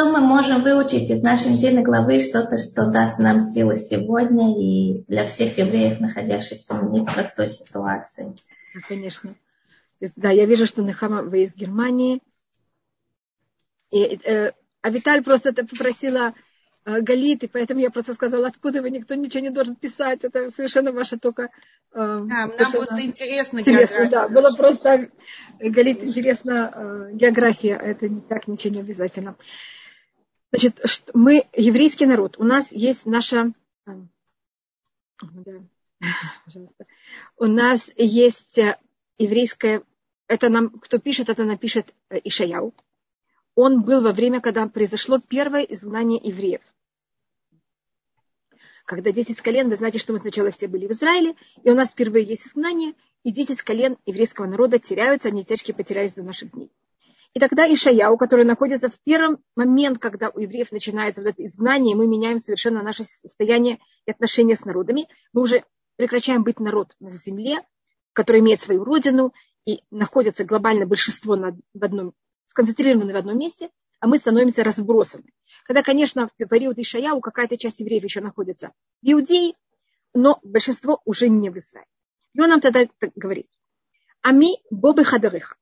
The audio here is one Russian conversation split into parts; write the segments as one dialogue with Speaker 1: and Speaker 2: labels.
Speaker 1: Что мы можем выучить из нашей недельной главы, что-то, что даст нам силы сегодня и для всех евреев, находящихся в непростой ситуации?
Speaker 2: Конечно. Да, я вижу, что Нехама, вы из Германии. И, э, а Виталь просто это попросила э, Галит, и поэтому я просто сказала, откуда вы, никто ничего не должен писать, это совершенно ваше только...
Speaker 3: Э, да, нам просто интересно,
Speaker 2: интересно Да, было просто, Галит, интересно э, география, это никак ничего не обязательно. Значит, мы еврейский народ, у нас есть наша... Э, да, пожалуйста. У нас есть э, еврейская... Это нам, кто пишет, это напишет э, Ишаяу он был во время, когда произошло первое изгнание евреев. Когда 10 колен, вы знаете, что мы сначала все были в Израиле, и у нас впервые есть изгнание, и 10 колен еврейского народа теряются, они тяжкие потерялись до наших дней. И тогда Ишаяу, который находится в первом момент, когда у евреев начинается вот это изгнание, мы меняем совершенно наше состояние и отношения с народами, мы уже прекращаем быть народ на земле, который имеет свою родину, и находится глобальное большинство в одном сконцентрированы в одном месте, а мы становимся разбросаны. Когда, конечно, в период Ишаяу какая-то часть евреев еще находится в Иудее, но большинство уже не в Израиле. И он нам тогда говорит, Ами бобы хадареха.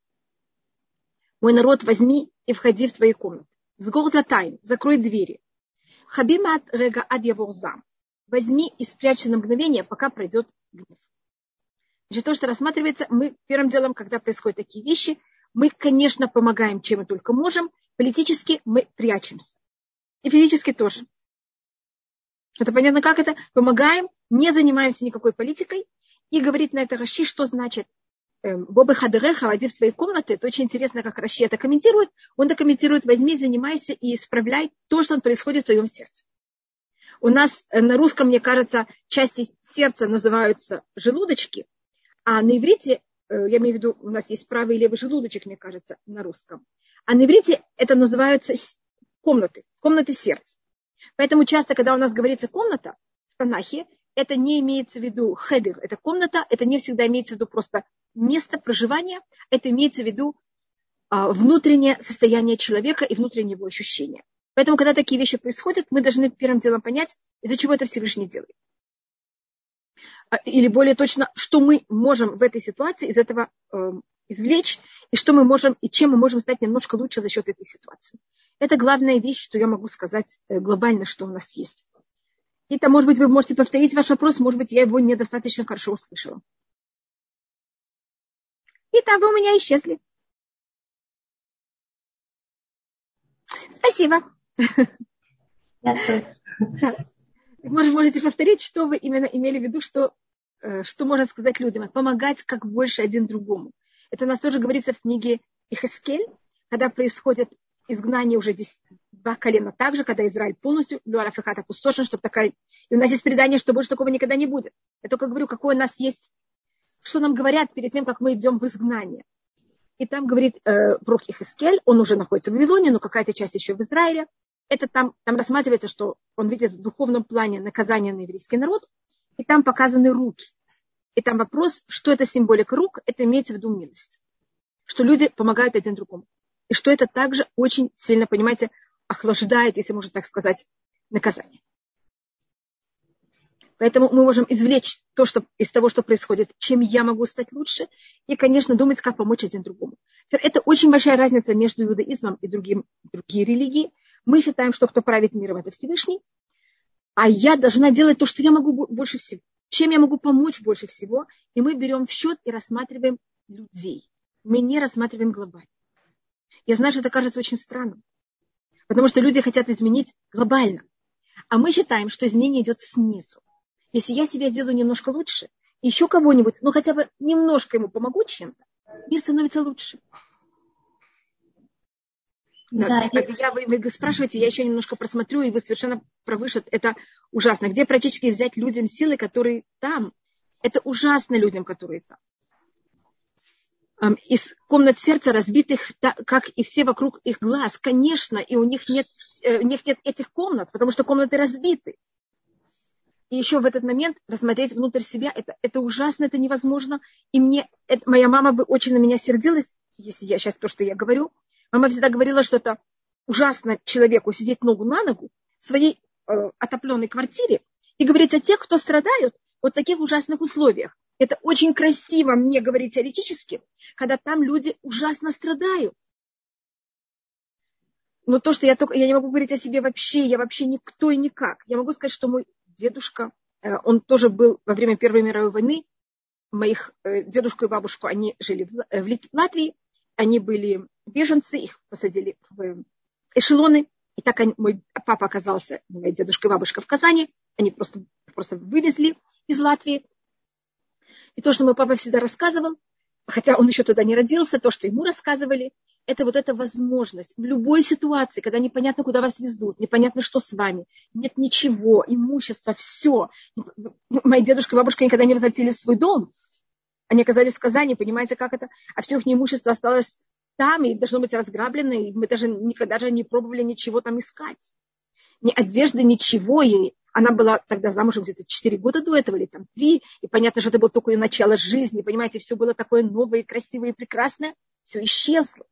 Speaker 2: Мой народ, возьми и входи в твои комнаты. С города тайн, закрой двери. Хабимат рега ад зам. Возьми и спрячься на мгновение, пока пройдет гнев. Значит, то, что рассматривается, мы первым делом, когда происходят такие вещи, мы, конечно, помогаем, чем мы только можем. Политически мы прячемся. И физически тоже. Это понятно, как это? Помогаем, не занимаемся никакой политикой. И говорит на это Раши, что значит Бобы Хадереха, войди в твои комнаты. Это очень интересно, как Раши это комментирует. Он это комментирует, возьми, занимайся и исправляй то, что происходит в твоем сердце. У нас э, на русском, мне кажется, части сердца называются желудочки, а на иврите Э, я имею в виду, у нас есть правый и левый желудочек, мне кажется, на русском. А на иврите это называются комнаты, комнаты сердца. Поэтому часто, когда у нас говорится комната в Танахе, это не имеется в виду хедер, это комната, это не всегда имеется в виду просто место проживания, это имеется в виду а, внутреннее состояние человека и внутреннее его ощущения. Поэтому, когда такие вещи происходят, мы должны первым делом понять, из-за чего это Всевышний делает. А, или более точно, что мы можем в этой ситуации из этого э, извлечь, и что мы можем, и чем мы можем стать немножко лучше за счет этой ситуации. Это главная вещь, что я могу сказать э, глобально, что у нас есть. Там, может быть, вы можете повторить ваш вопрос, может быть, я его недостаточно хорошо услышала. И там вы у меня исчезли. Спасибо. Может, можете повторить, что вы именно имели в виду, что, э, что можно сказать людям? Помогать как больше один другому. Это у нас тоже говорится в книге Ихаскель, когда происходит изгнание уже два колена также, когда Израиль полностью, Люарафихат опустошен, чтобы такая... И у нас есть предание, что больше такого никогда не будет. Я только говорю, какое у нас есть, что нам говорят перед тем, как мы идем в изгнание. И там говорит э, пророк Ихаскель, он уже находится в Вавилоне, но какая-то часть еще в Израиле это там, там рассматривается, что он видит в духовном плане наказание на еврейский народ, и там показаны руки. И там вопрос, что это символика рук, это имеется в виду милость. Что люди помогают один другому. И что это также очень сильно, понимаете, охлаждает, если можно так сказать, наказание. Поэтому мы можем извлечь то, что, из того, что происходит, чем я могу стать лучше, и, конечно, думать, как помочь один другому. Это очень большая разница между иудаизмом и другим, другие религии. Мы считаем, что кто правит миром, это Всевышний, а я должна делать то, что я могу больше всего. Чем я могу помочь больше всего? И мы берем в счет и рассматриваем людей. Мы не рассматриваем глобально. Я знаю, что это кажется очень странным. Потому что люди хотят изменить глобально. А мы считаем, что изменение идет снизу. Если я себя сделаю немножко лучше, еще кого-нибудь, ну хотя бы немножко ему помогу чем-то, мир становится лучше. Да, да, я, вы, вы спрашиваете, я еще немножко просмотрю, и вы совершенно правы, что это ужасно. Где практически взять людям силы, которые там? Это ужасно людям, которые там. Из комнат сердца разбитых, как и все вокруг их глаз, конечно, и у них нет, э, у них нет этих комнат, потому что комнаты разбиты. И еще в этот момент рассмотреть внутрь себя, это, это ужасно, это невозможно. И мне, это, моя мама бы очень на меня сердилась, если я сейчас то, что я говорю, Мама всегда говорила, что это ужасно человеку сидеть ногу на ногу в своей э, отопленной квартире и говорить о тех, кто страдают вот в таких ужасных условиях. Это очень красиво мне говорить теоретически, когда там люди ужасно страдают. Но то, что я только, я не могу говорить о себе вообще, я вообще никто и никак. Я могу сказать, что мой дедушка, э, он тоже был во время Первой мировой войны, моих э, дедушку и бабушку, они жили в э, Латвии, они были беженцы, их посадили в эшелоны, и так они, мой папа оказался, моя дедушка и бабушка в Казани, они просто, просто вывезли из Латвии. И то, что мой папа всегда рассказывал, хотя он еще туда не родился, то, что ему рассказывали, это вот эта возможность в любой ситуации, когда непонятно, куда вас везут, непонятно, что с вами, нет ничего, имущества, все. Мои дедушка и бабушка никогда не возвратили в свой дом. Они оказались в Казани, понимаете, как это? А все их имущество осталось там и должно быть разграблено, и мы даже никогда же не пробовали ничего там искать. Ни одежды, ничего. И она была тогда замужем где-то 4 года до этого, или там 3, и понятно, что это было только ее начало жизни, понимаете, все было такое новое, красивое и прекрасное, все исчезло.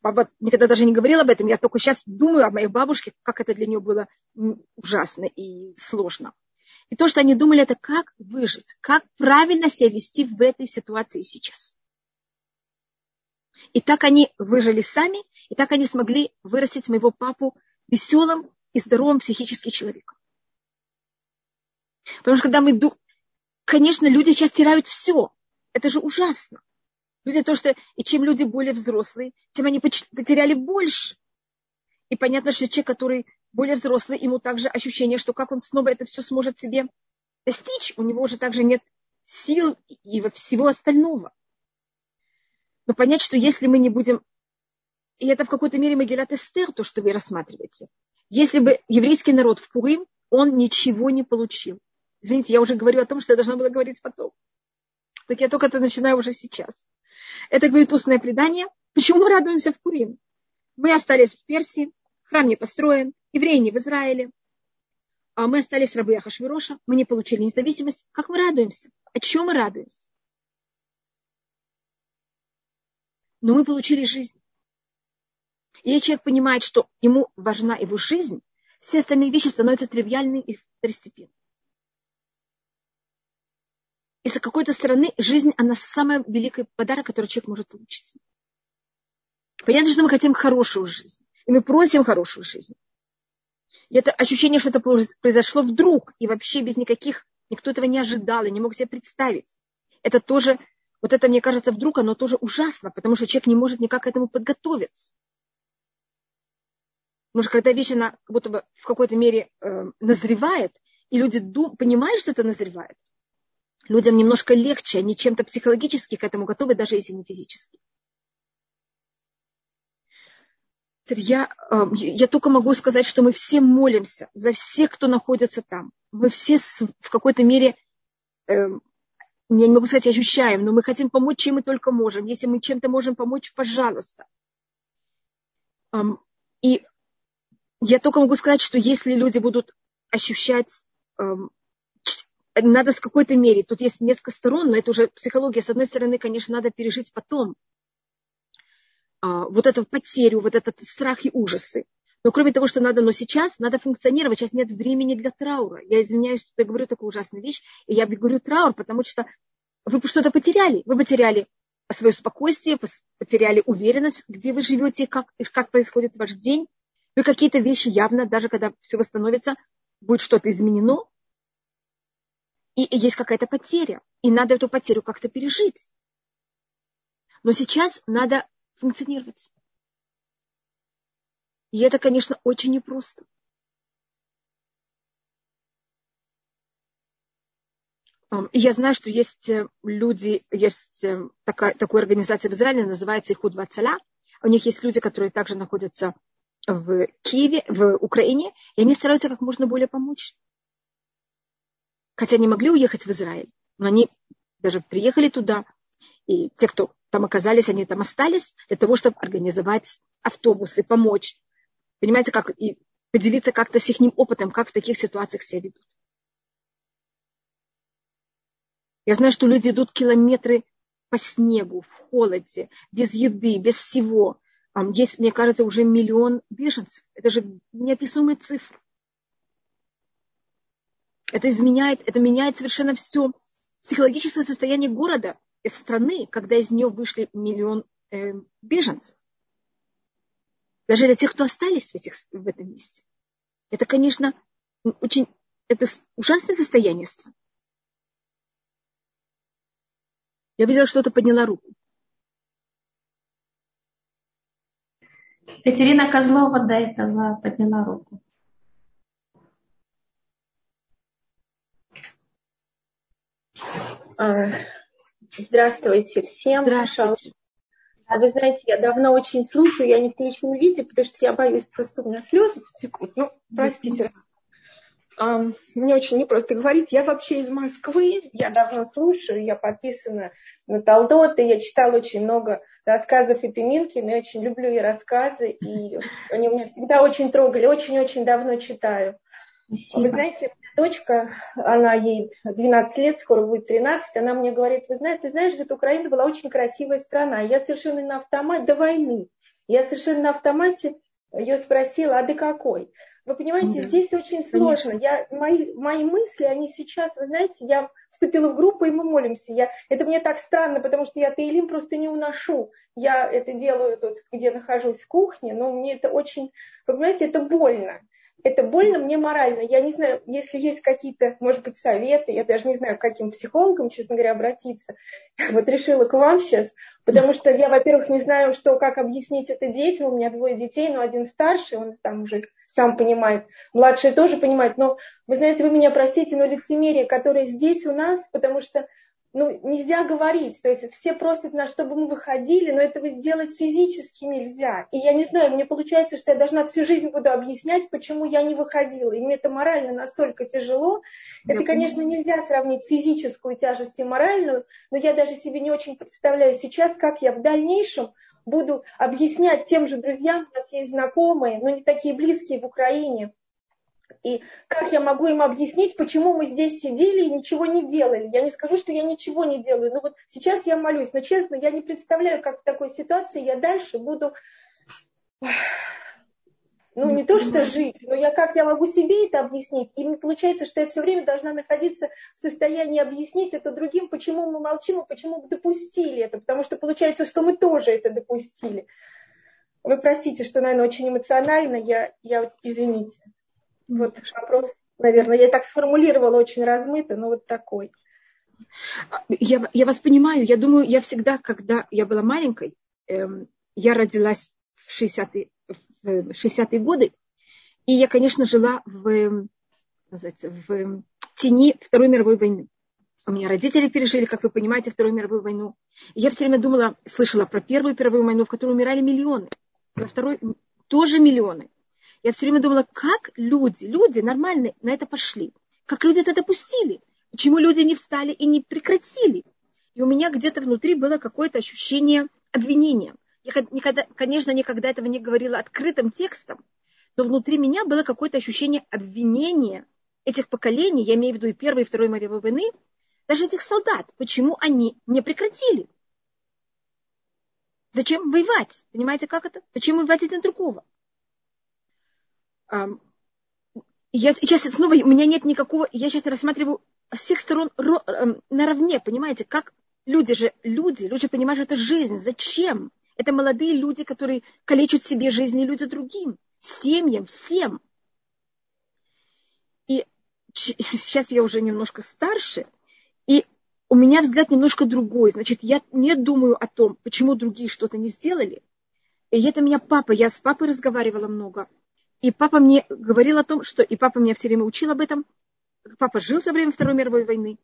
Speaker 2: Баба никогда даже не говорила об этом, я только сейчас думаю о моей бабушке, как это для нее было ужасно и сложно. И то, что они думали, это как выжить, как правильно себя вести в этой ситуации сейчас. И так они выжили сами, и так они смогли вырастить моего папу веселым и здоровым психическим человеком. Потому что когда мы конечно, люди сейчас теряют все. Это же ужасно. Люди то, что и чем люди более взрослые, тем они потеряли больше. И понятно, что человек, который более взрослый, ему также ощущение, что как он снова это все сможет себе достичь, у него уже также нет сил и всего остального. Но понять, что если мы не будем, и это в какой-то мере Магилат Эстер, то, что вы рассматриваете, если бы еврейский народ в Пурим, он ничего не получил. Извините, я уже говорю о том, что я должна была говорить потом. Так я только это начинаю уже сейчас. Это говорит устное предание. Почему мы радуемся в Пурим? Мы остались в Персии, храм не построен, евреи не в Израиле. А мы остались рабы Ахашвироша, мы не получили независимость. Как мы радуемся? О чем мы радуемся? но мы получили жизнь. И если человек понимает, что ему важна его жизнь, все остальные вещи становятся тривиальными и второстепенными. И с какой-то стороны жизнь, она самый великий подарок, который человек может получить. Понятно, что мы хотим хорошую жизнь. И мы просим хорошую жизнь. И это ощущение, что это произошло вдруг, и вообще без никаких, никто этого не ожидал, и не мог себе представить. Это тоже вот это, мне кажется, вдруг оно тоже ужасно, потому что человек не может никак к этому подготовиться. Потому что когда вещь, она как будто бы в какой-то мере э, назревает, и люди дум, понимают, что это назревает, людям немножко легче, они чем-то психологически к этому готовы, даже если не физически. Я, э, я только могу сказать, что мы все молимся за всех, кто находится там. Мы все в какой-то мере э, я не могу сказать ощущаем, но мы хотим помочь, чем мы только можем. Если мы чем-то можем помочь, пожалуйста. И я только могу сказать, что если люди будут ощущать, надо с какой-то мере, тут есть несколько сторон, но это уже психология. С одной стороны, конечно, надо пережить потом а, вот эту потерю, вот этот страх и ужасы. Но кроме того, что надо, но сейчас надо функционировать, сейчас нет времени для траура. Я извиняюсь, что я говорю такую ужасную вещь, и я говорю траур, потому что вы что-то потеряли. Вы потеряли свое спокойствие, потеряли уверенность, где вы живете, как, как происходит ваш день. Вы какие-то вещи явно, даже когда все восстановится, будет что-то изменено. И, есть какая-то потеря. И надо эту потерю как-то пережить. Но сейчас надо функционировать. И это, конечно, очень непросто. Я знаю, что есть э, люди, есть э, такая, такая организация в Израиле, называется Ихуд Вацаля. У них есть люди, которые также находятся в Киеве, в Украине, и они стараются как можно более помочь. Хотя они могли уехать в Израиль, но они даже приехали туда, и те, кто там оказались, они там остались для того, чтобы организовать автобусы, помочь Понимаете, как и поделиться как-то с их опытом, как в таких ситуациях себя ведут. Я знаю, что люди идут километры по снегу, в холоде, без еды, без всего. Есть, мне кажется, уже миллион беженцев. Это же неописуемые цифры. Это изменяет, это меняет совершенно все. Психологическое состояние города и страны, когда из нее вышли миллион э, беженцев. Даже для тех, кто остались в, этих, в этом месте. Это, конечно, очень это ужасное состояние страны. Я видела, что-то подняла руку.
Speaker 1: Катерина Козлова до этого подняла руку.
Speaker 4: Здравствуйте всем.
Speaker 2: Здравствуйте.
Speaker 4: А вы знаете, я давно очень слушаю, я не в включенном виде, потому что я боюсь, просто у меня слезы потекут. Ну, простите. Мне очень непросто говорить. Я вообще из Москвы, я давно слушаю, я подписана на Талдоты, я читала очень много рассказов Иты Минкина, я очень люблю ее рассказы, и они меня всегда очень трогали, очень-очень давно читаю. Спасибо. Вы знаете, дочка, она ей 12 лет, скоро будет 13, она мне говорит, вы знаете, ты знаешь, говорит, Украина была очень красивая страна. Я совершенно на автомате, до войны, я совершенно на автомате ее спросила, а до какой? Вы понимаете, да. здесь очень сложно. Я, мои, мои мысли, они сейчас, вы знаете, я вступила в группу, и мы молимся. Я, это мне так странно, потому что я Таилим просто не уношу. Я это делаю тут, где нахожусь в кухне, но мне это очень, вы понимаете, это больно это больно мне морально. Я не знаю, если есть какие-то, может быть, советы, я даже не знаю, к каким психологам, честно говоря, обратиться. Вот решила к вам сейчас, потому что я, во-первых, не знаю, что, как объяснить это детям. У меня двое детей, но один старший, он там уже сам понимает, младший тоже понимает. Но, вы знаете, вы меня простите, но лицемерие, которое здесь у нас, потому что ну, нельзя говорить. То есть все просят нас, чтобы мы выходили, но этого сделать физически нельзя. И я не знаю, мне получается, что я должна всю жизнь буду объяснять, почему я не выходила. И мне это морально настолько тяжело. Я это, конечно, нельзя сравнить физическую тяжесть и моральную, но я даже себе не очень представляю сейчас, как я в дальнейшем буду объяснять тем же друзьям, у нас есть знакомые, но не такие близкие в Украине, и как я могу им объяснить, почему мы здесь сидели и ничего не делали? Я не скажу, что я ничего не делаю. Но вот сейчас я молюсь. Но честно, я не представляю, как в такой ситуации я дальше буду ну, не то что жить, но я как я могу себе это объяснить? И получается, что я все время должна находиться в состоянии объяснить это другим, почему мы молчим и почему мы допустили это. Потому что получается, что мы тоже это допустили. Вы простите, что, наверное, очень эмоционально, я, я извините. Вот вопрос, наверное, я так сформулировала очень размыто, но вот такой.
Speaker 2: Я, я вас понимаю. Я думаю, я всегда, когда я была маленькой, эм, я родилась в 60-е, в 60 годы, и я, конечно, жила в, в тени Второй мировой войны. У меня родители пережили, как вы понимаете, Вторую мировую войну. И я все время думала, слышала про Первую мировую войну, в которой умирали миллионы. Про Вторую тоже миллионы. Я все время думала, как люди, люди нормальные на это пошли. Как люди это допустили? Почему люди не встали и не прекратили? И у меня где-то внутри было какое-то ощущение обвинения. Я никогда, конечно, никогда этого не говорила открытым текстом, но внутри меня было какое-то ощущение обвинения этих поколений, я имею в виду и Первой, и Второй мировой войны, даже этих солдат, почему они не прекратили. Зачем воевать? Понимаете, как это? Зачем воевать один другого? Я сейчас снова, у меня нет никакого, я сейчас рассматриваю с всех сторон наравне, понимаете, как люди же, люди, люди понимают, что это жизнь, зачем? Это молодые люди, которые калечат себе жизни люди другим, семьям, всем. И сейчас я уже немножко старше, и у меня взгляд немножко другой. Значит, я не думаю о том, почему другие что-то не сделали. И это меня папа, я с папой разговаривала много – и папа мне говорил о том, что... И папа меня все время учил об этом. Папа жил во время Второй мировой войны.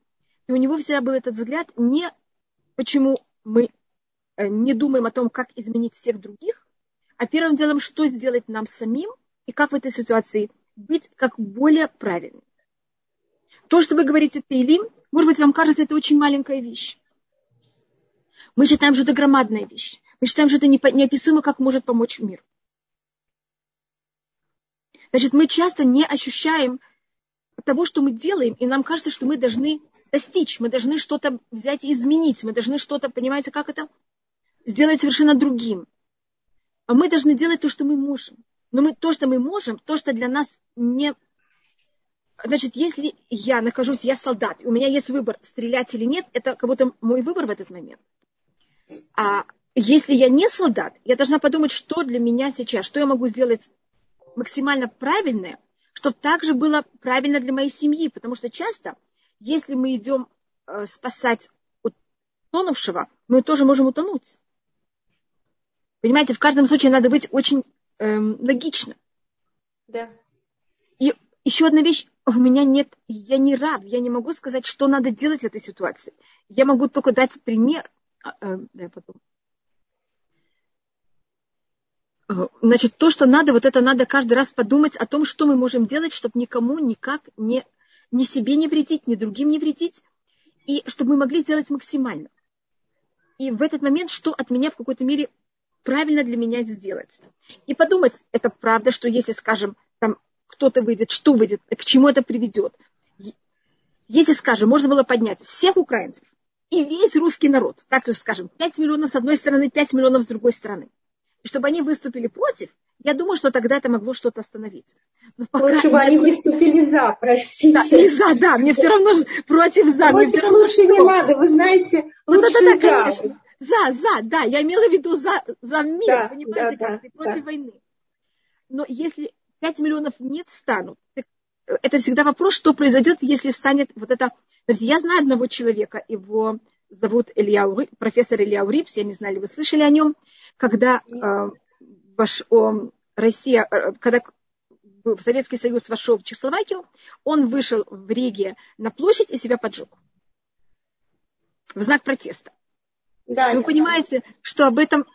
Speaker 2: И у него всегда был этот взгляд, не почему мы э, не думаем о том, как изменить всех других, а первым делом, что сделать нам самим и как в этой ситуации быть как более правильным. То, что вы говорите Тейлим, может быть, вам кажется, это очень маленькая вещь. Мы считаем, что это громадная вещь. Мы считаем, что это неописуемо, как может помочь мир. Значит, мы часто не ощущаем того, что мы делаем, и нам кажется, что мы должны достичь, мы должны что-то взять и изменить, мы должны что-то, понимаете, как это, сделать совершенно другим. а мы должны делать то, что мы можем. Но мы, то, что мы можем, то, что для нас не... Значит, если я нахожусь, я солдат, у меня есть выбор, стрелять или нет, это как будто мой выбор в этот момент. А если я не солдат, я должна подумать, что для меня сейчас, что я могу сделать максимально правильное, чтобы также было правильно для моей семьи. Потому что часто, если мы идем э, спасать утонувшего, мы тоже можем утонуть. Понимаете, в каждом случае надо быть очень эм, логично.
Speaker 4: Да.
Speaker 2: И еще одна вещь, у меня нет, я не раб, я не могу сказать, что надо делать в этой ситуации. Я могу только дать пример. А, э, да, потом. Э, значит, то, что надо, вот это надо каждый раз подумать о том, что мы можем делать, чтобы никому никак не, ни себе не вредить, ни другим не вредить, и чтобы мы могли сделать максимально. И в этот момент, что от меня в какой-то мере правильно для меня сделать. И подумать, это правда, что если, скажем, там кто-то выйдет, что выйдет, к чему это приведет. Если, скажем, можно было поднять всех украинцев и весь русский народ, так же скажем, 5 миллионов с одной стороны, 5 миллионов с другой стороны, и чтобы они выступили против, я думаю, что тогда это могло что-то остановить.
Speaker 4: Но пока Лучше бы они выступили за, простите.
Speaker 2: Да, и за, да, мне все равно против за,
Speaker 4: мне все равно лучше что. не надо, вы знаете, лучше да, да, да, за. конечно.
Speaker 2: За, за, да, я имела в виду за, за мир, да, понимаете, да, как да, ты против да. войны. Но если 5 миллионов не встанут, это всегда вопрос, что произойдет, если встанет вот это... Я знаю одного человека, его зовут Илья, профессор Илья Урипс, я не знаю, ли вы слышали о нем, когда э, ваш, о, Россия, э, когда Советский Союз вошел в Чехословакию, он вышел в Риге на площадь и себя поджег в знак протеста. Да, Вы понимаете, что об этом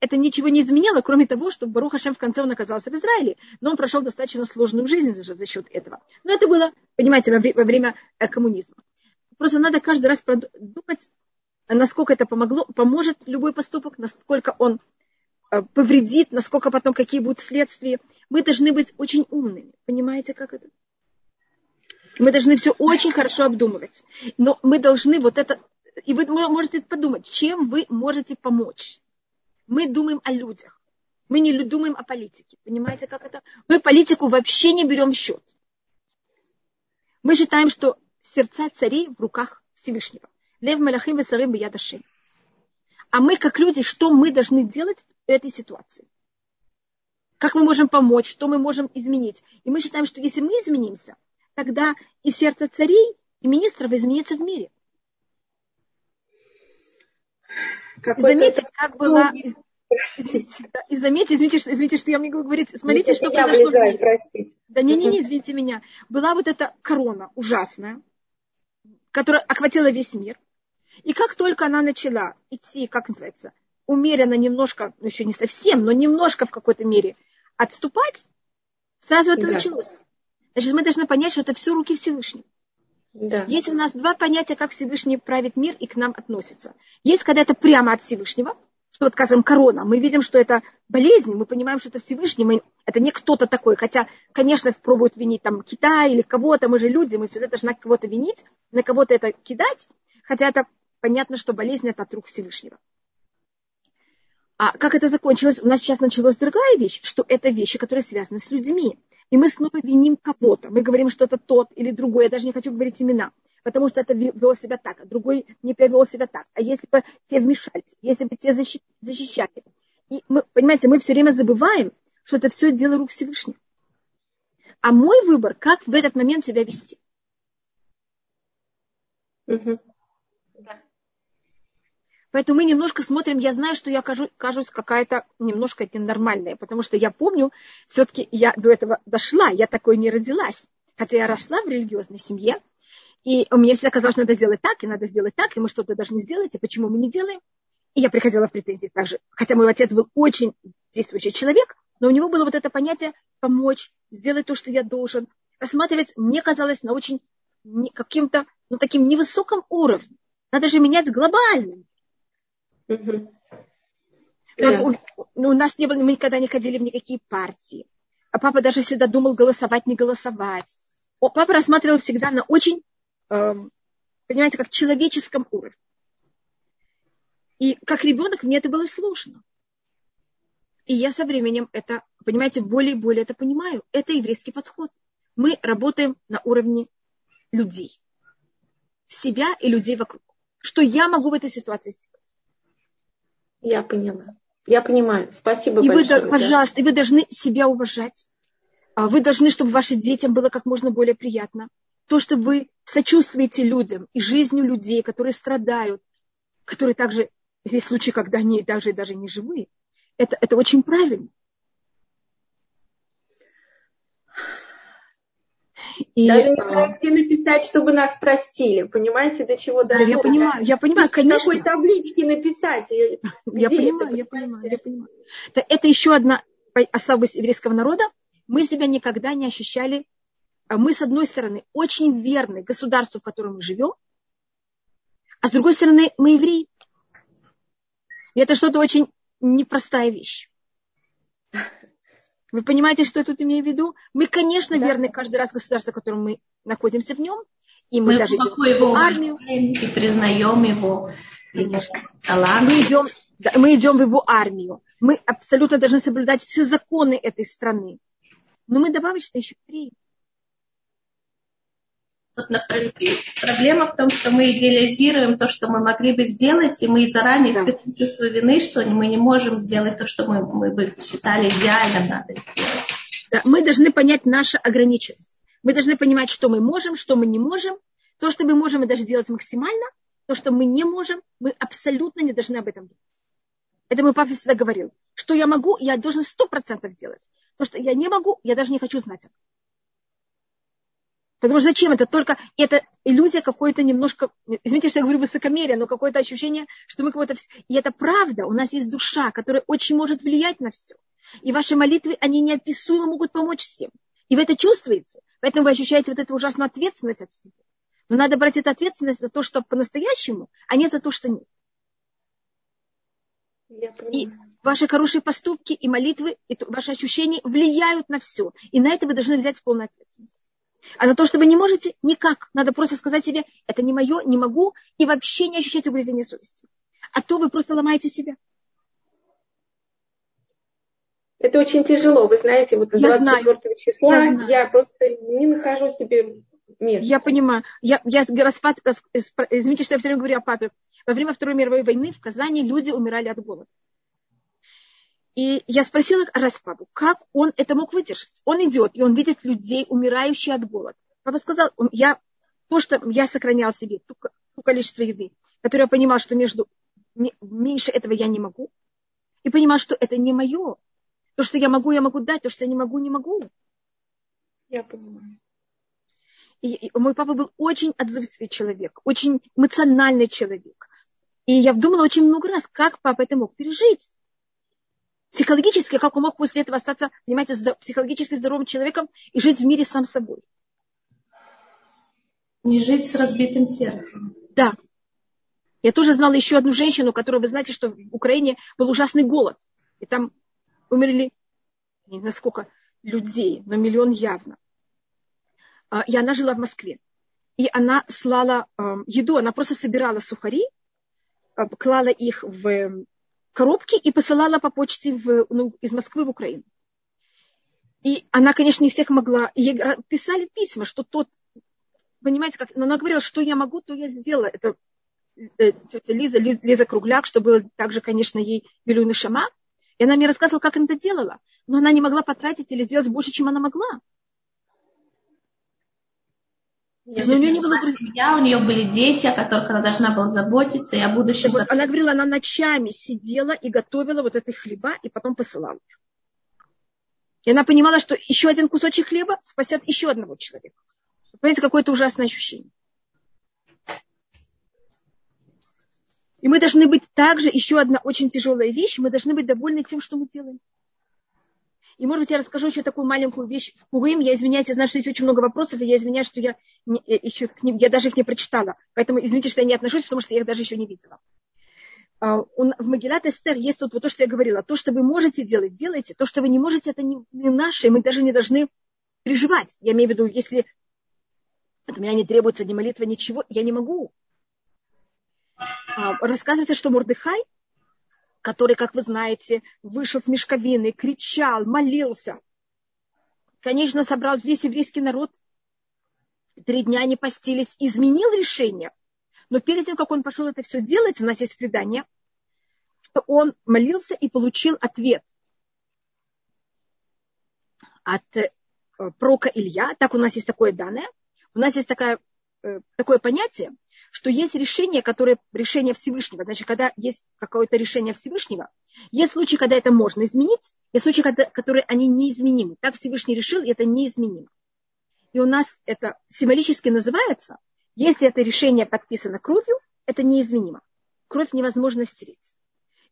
Speaker 2: это ничего не изменило, кроме того, что Баруха Шем в конце он оказался в Израиле, но он прошел достаточно сложную жизнь за, за счет этого. Но это было, понимаете, во, во время э, коммунизма. Просто надо каждый раз продумать, насколько это помогло, поможет любой поступок, насколько он э, повредит, насколько потом какие будут следствия. Мы должны быть очень умными. Понимаете, как это? Мы должны все очень хорошо обдумывать. Но мы должны вот это и вы можете подумать, чем вы можете помочь. Мы думаем о людях. Мы не думаем о политике. Понимаете, как это? Мы политику вообще не берем в счет. Мы считаем, что сердца царей в руках Всевышнего. Лев Малахим и Сарым Ядаши. А мы, как люди, что мы должны делать в этой ситуации? Как мы можем помочь, что мы можем изменить? И мы считаем, что если мы изменимся, тогда и сердце царей, и министров изменится в мире. И заметьте, как была... И заметьте, извините, что, извините, что я могу говорить. Смотрите, что произошло в мире. Да не, не, не, извините меня. Была вот эта корона ужасная, которая охватила весь мир. И как только она начала идти, как называется, умеренно немножко, ну еще не совсем, но немножко в какой-то мере отступать, сразу это да. началось. Значит, мы должны понять, что это все руки Всевышнего. Да. Есть у нас два понятия, как Всевышний правит мир и к нам относится. Есть, когда это прямо от Всевышнего, что вот, скажем, корона, мы видим, что это болезнь, мы понимаем, что это Всевышний, мы, это не кто-то такой, хотя, конечно, пробуют винить там Китай или кого-то, мы же люди, мы всегда должны кого-то винить, на кого-то это кидать, хотя это понятно, что болезнь это от рук Всевышнего. А как это закончилось? У нас сейчас началась другая вещь, что это вещи, которые связаны с людьми. И мы снова виним кого-то. Мы говорим, что это тот или другой. Я даже не хочу говорить имена. Потому что это вел себя так, а другой не повел себя так. А если бы те вмешались, если бы те защищали. И мы, понимаете, мы все время забываем, что это все дело рук Всевышнего. А мой выбор, как в этот момент себя вести. Угу. Поэтому мы немножко смотрим, я знаю, что я кажу, кажусь какая-то немножко ненормальная, потому что я помню, все-таки я до этого дошла, я такой не родилась. Хотя я росла в религиозной семье, и мне всегда казалось, что надо сделать так, и надо сделать так, и мы что-то должны сделать, и почему мы не делаем. И я приходила в претензии также. Хотя мой отец был очень действующий человек, но у него было вот это понятие помочь, сделать то, что я должен. Рассматривать, мне казалось, на очень каким-то, ну, таким невысоком уровне. Надо же менять глобально. Угу. У, ну, у нас не было, мы никогда не ходили в никакие партии. А папа даже всегда думал голосовать, не голосовать. О, папа рассматривал всегда на очень, э, понимаете, как человеческом уровне. И как ребенок мне это было сложно. И я со временем это, понимаете, более и более это понимаю. Это еврейский подход. Мы работаем на уровне людей. Себя и людей вокруг. Что я могу в этой ситуации сделать?
Speaker 4: Я поняла. Я понимаю. Спасибо
Speaker 2: и
Speaker 4: большое.
Speaker 2: Вы, пожалуйста, и вы должны себя уважать. А вы должны, чтобы вашим детям было как можно более приятно. То, что вы сочувствуете людям и жизнью людей, которые страдают, которые также, есть случаи, когда они даже, даже не живые, это, это очень правильно.
Speaker 4: И, Даже не знаю, где написать, чтобы нас простили. Понимаете, до чего
Speaker 2: даже. Я понимаю, я понимаю, конечно.
Speaker 4: Какой таблички написать?
Speaker 2: Я понимаю, я понимаю, я понимаю. Это еще одна особость еврейского народа. Мы себя никогда не ощущали. А мы, с одной стороны, очень верны государству, в котором мы живем, а с другой стороны, мы евреи. И это что-то очень непростая вещь. Вы понимаете, что я тут имею в виду? Мы, конечно, да. верны каждый раз государству, в котором мы находимся в нем. И мы, мы даже идем
Speaker 1: в армию. И признаем его.
Speaker 2: Конечно. Мы идем, да, мы идем в его армию. Мы абсолютно должны соблюдать все законы этой страны. Но мы добавочно еще евреи.
Speaker 1: Проблема в том, что мы идеализируем то, что мы могли бы сделать, и мы заранее да. испытываем чувство вины, что мы не можем сделать то, что мы, мы бы считали идеально надо сделать.
Speaker 2: Да, мы должны понять нашу ограниченность. Мы должны понимать, что мы можем, что мы не можем. То, что мы можем, мы даже делать максимально. То, что мы не можем, мы абсолютно не должны об этом думать. Это мой папа всегда говорил. Что я могу, я должен сто процентов делать. То, что я не могу, я даже не хочу знать. Потому что зачем это? Только это иллюзия какой-то немножко, извините, что я говорю высокомерие, но какое-то ощущение, что мы кого-то... И это правда, у нас есть душа, которая очень может влиять на все. И ваши молитвы, они неописуемо могут помочь всем. И вы это чувствуете. Поэтому вы ощущаете вот эту ужасную ответственность от себя. Но надо брать эту ответственность за то, что по-настоящему, а не за то, что нет. И ваши хорошие поступки и молитвы, и ваши ощущения влияют на все. И на это вы должны взять полную ответственность. А на то, что вы не можете, никак. Надо просто сказать себе, это не мое, не могу, и вообще не ощущать угрызения совести. А то вы просто ломаете себя.
Speaker 4: Это очень тяжело, вы знаете, вот 24 знаю. числа я, знаю. я просто не нахожу себе места.
Speaker 2: Я понимаю. Я, я распад, извините, что я все время говорю о папе. Во время Второй мировой войны в Казани люди умирали от голода. И я спросила раз папу, как он это мог выдержать. Он идет, и он видит людей, умирающих от голода. Папа сказал, я, то, что я сохранял себе, то, то количество еды, которое я понимал, что между, меньше этого я не могу, и понимал, что это не мое. То, что я могу, я могу дать, то, что я не могу, не могу.
Speaker 4: Я понимаю.
Speaker 2: И, и мой папа был очень отзывчивый человек, очень эмоциональный человек. И я думала очень много раз, как папа это мог пережить психологически, как он мог после этого остаться, понимаете, психологически здоровым человеком и жить в мире сам собой.
Speaker 1: Не жить с разбитым сердцем.
Speaker 2: Да. Я тоже знала еще одну женщину, которую, вы знаете, что в Украине был ужасный голод. И там умерли, не знаю сколько людей, но миллион явно. А, и она жила в Москве. И она слала еду, она просто собирала сухари, а, клала их в коробки и посылала по почте в, ну, из Москвы в Украину. И она, конечно, не всех могла. Ей писали письма, что тот, понимаете, как, но она говорила, что я могу, то я сделала. Это э, тетя Лиза, Лиза Кругляк, что было также, конечно, ей Белюна Шама. И она мне рассказывала, как она это делала. Но она не могла потратить или сделать больше, чем она могла.
Speaker 1: Я у нее не было семья, у нее были дети, о которых она должна была заботиться, и о будущем.
Speaker 2: Вот она говорила, она ночами сидела и готовила вот эти хлеба, и потом посылала их. И она понимала, что еще один кусочек хлеба спасет еще одного человека. Понимаете, какое-то ужасное ощущение. И мы должны быть также, еще одна очень тяжелая вещь, мы должны быть довольны тем, что мы делаем. И, может быть, я расскажу еще такую маленькую вещь в Пурим. Я извиняюсь, я знаю, что есть очень много вопросов, и я извиняюсь, что я, не, э, еще к ним, я даже их не прочитала. Поэтому извините, что я не отношусь, потому что я их даже еще не видела. А, в Магилат Эстер есть тут вот то, что я говорила. То, что вы можете делать, делайте. То, что вы не можете, это не, не наше, мы даже не должны переживать. Я имею в виду, если от меня не требуется ни молитва, ничего, я не могу. А, рассказывается, что Мордыхай, который, как вы знаете, вышел с мешковины, кричал, молился. Конечно, собрал весь еврейский народ. Три дня они постились, изменил решение. Но перед тем, как он пошел это все делать, у нас есть предание, что он молился и получил ответ от э, прока Илья. Так у нас есть такое данное. У нас есть такая, э, такое понятие, что есть решение, которое решение Всевышнего. Значит, когда есть какое-то решение Всевышнего, есть случаи, когда это можно изменить, есть случаи, когда, которые они неизменимы. Так Всевышний решил, и это неизменимо. И у нас это символически называется, если это решение подписано кровью, это неизменимо. Кровь невозможно стереть.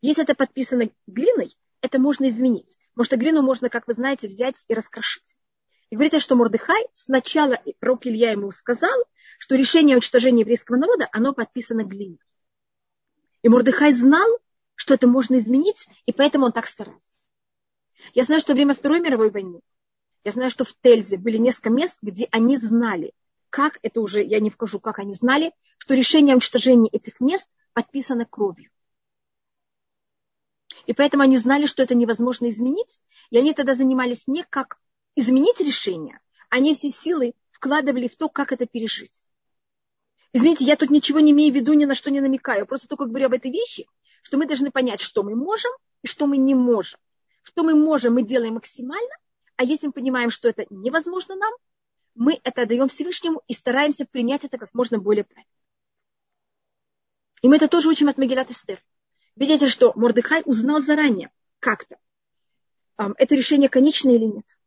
Speaker 2: Если это подписано глиной, это можно изменить. Потому что глину можно, как вы знаете, взять и раскрошить. И говорится, что Мордыхай сначала, пророк Илья ему сказал, что решение уничтожения еврейского народа, оно подписано глиной. И Мордыхай знал, что это можно изменить, и поэтому он так старался. Я знаю, что во время Второй мировой войны, я знаю, что в Тельзе были несколько мест, где они знали, как это уже, я не вкажу, как они знали, что решение уничтожения этих мест подписано кровью. И поэтому они знали, что это невозможно изменить, и они тогда занимались не как изменить решение, они все силы вкладывали в то, как это пережить. Извините, я тут ничего не имею в виду, ни на что не намекаю. Просто только говорю об этой вещи, что мы должны понять, что мы можем и что мы не можем. Что мы можем, мы делаем максимально, а если мы понимаем, что это невозможно нам, мы это отдаем Всевышнему и стараемся принять это как можно более правильно. И мы это тоже учим от Магилат Эстер. Видите, что Мордыхай узнал заранее как-то, это решение конечное или нет.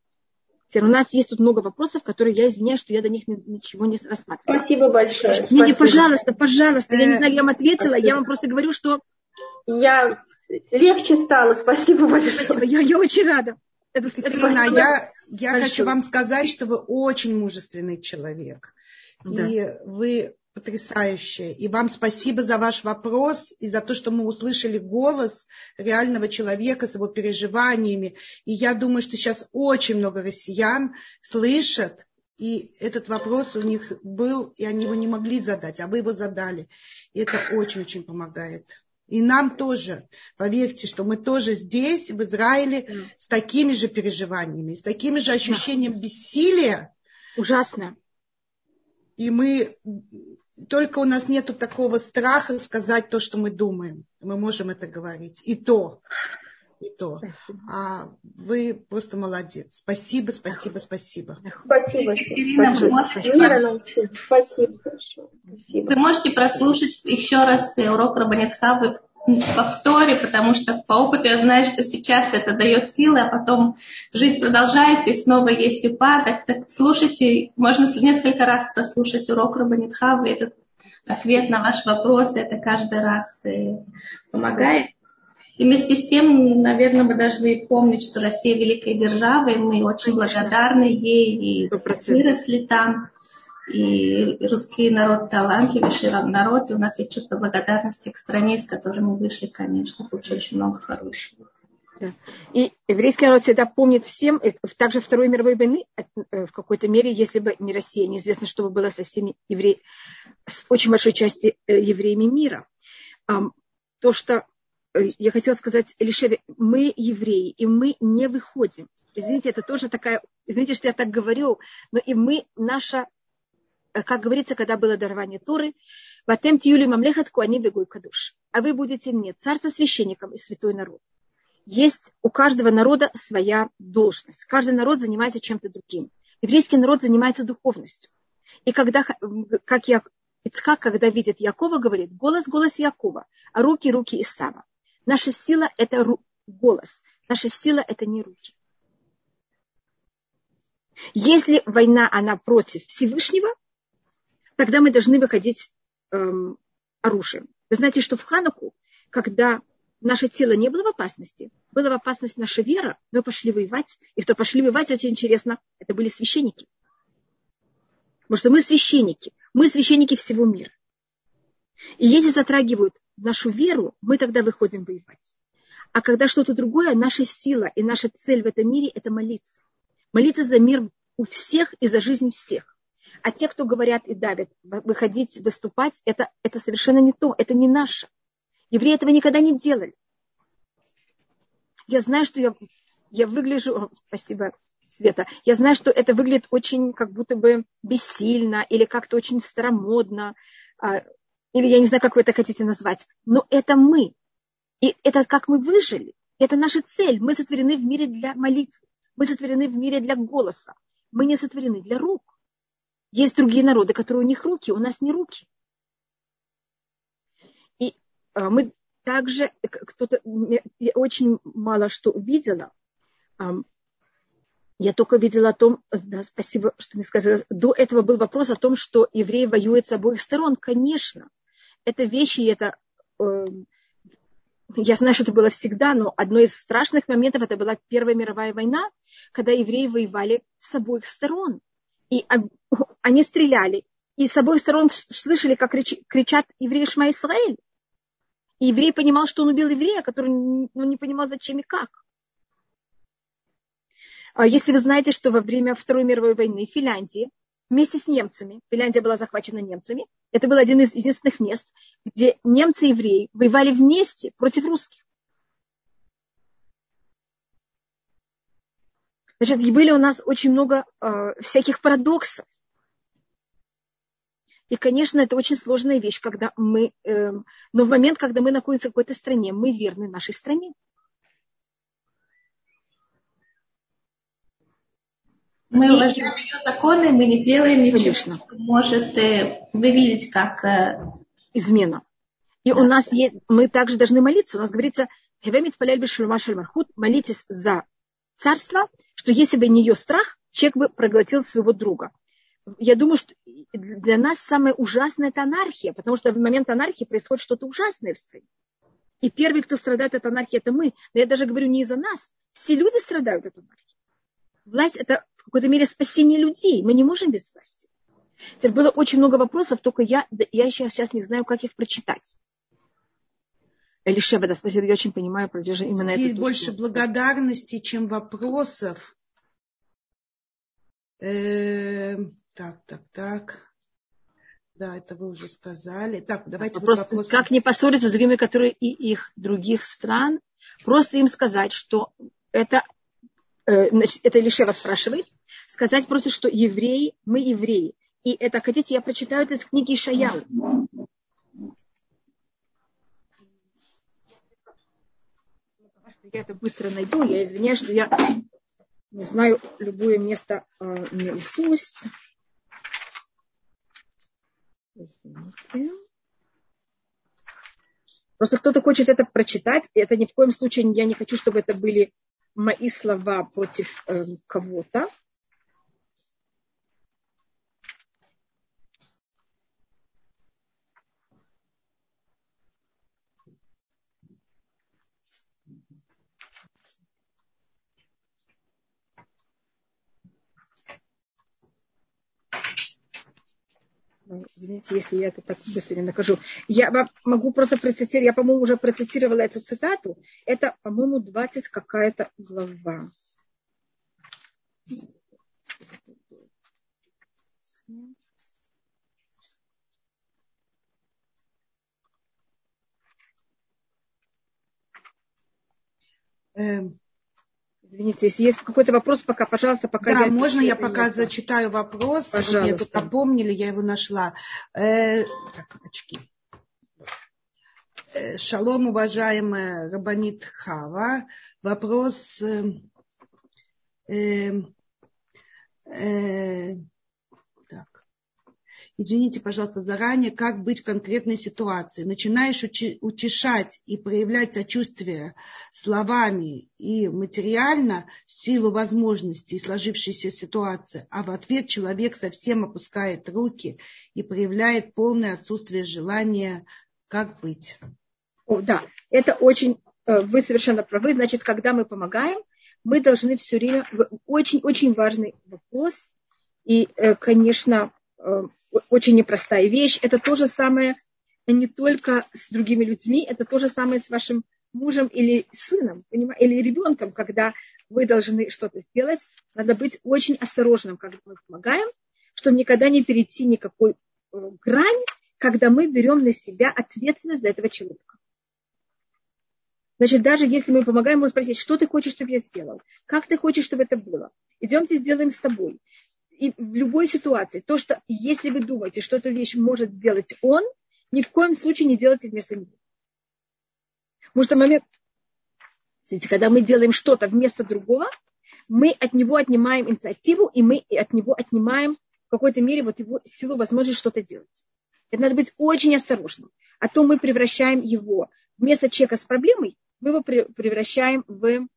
Speaker 2: У нас есть тут много вопросов, которые я извиняюсь, что я до них ничего не рассматриваю.
Speaker 4: Спасибо большое.
Speaker 2: Извините, пожалуйста, пожалуйста. Я не знаю, я вам ответила, Спасибо. я вам просто говорю, что...
Speaker 4: Я легче стало, спасибо большое. Спасибо,
Speaker 2: я, я очень рада.
Speaker 3: Это, Екатерина, это я, я хочу вам сказать, что вы очень мужественный человек. Да. И вы потрясающее. И вам спасибо за ваш вопрос и за то, что мы услышали голос реального человека с его переживаниями. И я думаю, что сейчас очень много россиян слышат, и этот вопрос у них был, и они его не могли задать, а вы его задали. И это очень-очень помогает. И нам тоже, поверьте, что мы тоже здесь, в Израиле, с такими же переживаниями, с такими же ощущением бессилия.
Speaker 2: Ужасно.
Speaker 3: И мы только у нас нет такого страха сказать то, что мы думаем. Мы можем это говорить. И то. И то. А вы просто молодец. Спасибо, спасибо, спасибо.
Speaker 4: Спасибо. Ирина,
Speaker 1: спасибо. Спасибо. Вы можете прослушать еще раз урок Рабанитхавы в повторе, потому что по опыту я знаю, что сейчас это дает силы, а потом жизнь продолжается, и снова есть упадок. Так слушайте, можно несколько раз прослушать урок Рабанитхавы, этот ответ на ваш вопрос, это каждый раз э, помогает. И вместе с тем, наверное, мы должны помнить, что Россия великая держава, и мы очень благодарны ей, и выросли там и русский народ талантливейший народ, и у нас есть чувство благодарности к стране, с которой мы вышли, конечно, получили очень много хорошего.
Speaker 2: И еврейский народ всегда помнит всем, также Второй мировой войны, э, в какой-то мере, если бы не Россия, неизвестно, что бы было со всеми евреями, с очень большой части э, евреями мира. То, что э, я хотела сказать Элишеве, мы евреи, и мы не выходим. Извините, это тоже такая, извините, что я так говорю, но и мы, наша Э, как говорится, когда было дарование Туры, «Ватем тиюли мамлехат куани бегуй кадуш». А вы будете мне царство священником и святой народ. Есть у каждого народа своя должность. Каждый народ занимается чем-то другим. Еврейский народ занимается духовностью. И когда, как я, Ицхак, когда видит Якова, говорит, голос, голос Якова, а руки, руки Исава. Наша сила – это голос. Наша сила – это не руки. Если война, она против Всевышнего, тогда мы должны выходить эм, оружием. Вы знаете, что в Хануку, когда наше тело не было в опасности, была в опасности наша вера, мы пошли воевать. И кто пошли воевать, очень интересно, это были священники. Потому что мы священники, мы священники всего мира. И если затрагивают нашу веру, мы тогда выходим воевать. А когда что-то другое, наша сила и наша цель в этом мире – это молиться. Молиться за мир у всех и за жизнь всех. А те, кто говорят и давят, выходить, выступать, это, это совершенно не то, это не наше. Евреи этого никогда не делали. Я знаю, что я, я выгляжу... Спасибо, Света. Я знаю, что это выглядит очень как будто бы бессильно или как-то очень старомодно. А, или я не знаю, как вы это хотите назвать. Но это мы. И это как мы выжили. Это наша цель. Мы сотворены в мире для молитвы. Мы сотворены в мире для голоса. Мы не сотворены для рук. Есть другие народы, которые у них руки, у нас не руки. И а, мы также, кто-то, я очень мало что увидела. Я только видела о том, да, спасибо, что мне сказали, до этого был вопрос о том, что евреи воюют с обоих сторон. Конечно, это вещи, это э, я знаю, что это было всегда, но одно из страшных моментов это была Первая мировая война, когда евреи воевали с обоих сторон. И они стреляли. И с обоих сторон слышали, как кричат евреи Шма Исраэль. И еврей понимал, что он убил еврея, который ну, не понимал, зачем и как. А если вы знаете, что во время Второй мировой войны в Финляндии вместе с немцами, Финляндия была захвачена немцами, это был один из единственных мест, где немцы и евреи воевали вместе против русских. Значит, были у нас очень много э, всяких парадоксов. И, конечно, это очень сложная вещь, когда мы, э, но в момент, когда мы находимся в какой-то стране, мы верны нашей стране.
Speaker 1: Мы уважаем ее законы, мы не делаем ничего, Конечно. что может э, выглядеть как э...
Speaker 2: измена. И да. у нас есть, мы также должны молиться. У нас говорится, молитесь за царство, что если бы не ее страх, человек бы проглотил своего друга. Я думаю, что для нас самое ужасное это анархия, потому что в момент анархии происходит что-то ужасное в стране. И первый, кто страдает от анархии, это мы. Но я даже говорю не из-за нас. Все люди страдают от анархии. Власть – это в какой-то мере спасение людей. Мы не можем без власти. Теперь было очень много вопросов, только я, я еще сейчас не знаю, как их прочитать. Элишеба, да, спасибо, я очень понимаю, продержи именно
Speaker 3: Здесь больше точку. благодарности, чем вопросов. Э, так, так, так. Да, это вы уже сказали. Так, давайте
Speaker 2: вопрос, вопрос. Как не поссориться с другими, которые и их других стран? Просто им сказать, что это Э, это Лишева спрашивает, сказать просто, что евреи, мы евреи. И это, хотите, я прочитаю это из книги Шаяу. Я это быстро найду, я извиняюсь, что я не знаю любое место э, наизусть. Извините. Просто кто-то хочет это прочитать, и это ни в коем случае я не хочу, чтобы это были мои слова против э, кого-то. Извините, если я это так быстро не нахожу. Я могу просто процитировать, я, по-моему, уже процитировала эту цитату. Это, по-моему, 20 какая-то глава.
Speaker 3: Эм,
Speaker 2: Извините, если есть какой-то вопрос, пока, пожалуйста, пока
Speaker 3: да, я... можно я пока это. зачитаю вопрос?
Speaker 2: Пожалуйста. Мне
Speaker 3: тут напомнили, я его нашла. Э, так, очки. Э, шалом, уважаемая Рабанит Хава. Вопрос... Э, э, э извините, пожалуйста, заранее, как быть в конкретной ситуации. Начинаешь утешать и проявлять сочувствие словами и материально в силу возможностей сложившейся ситуации, а в ответ человек совсем опускает руки и проявляет полное отсутствие желания, как быть.
Speaker 2: О, да, это очень, э, вы совершенно правы. Значит, когда мы помогаем, мы должны все время, очень-очень важный вопрос, и, э, конечно, э, очень непростая вещь. Это то же самое не только с другими людьми, это то же самое с вашим мужем или сыном, или ребенком, когда вы должны что-то сделать, надо быть очень осторожным, когда мы помогаем, чтобы никогда не перейти никакой э, грань, когда мы берем на себя ответственность за этого человека. Значит, даже если мы помогаем ему спросить, что ты хочешь, чтобы я сделал, как ты хочешь, чтобы это было, идемте сделаем с тобой. И в любой ситуации, то, что если вы думаете, что эту вещь может сделать он, ни в коем случае не делайте вместо него. Потому что момент, когда мы делаем что-то вместо другого, мы от него отнимаем инициативу, и мы от него отнимаем в какой-то мере вот его силу, возможность что-то делать. Это надо быть очень осторожным. А то мы превращаем его вместо человека с проблемой, мы его превращаем в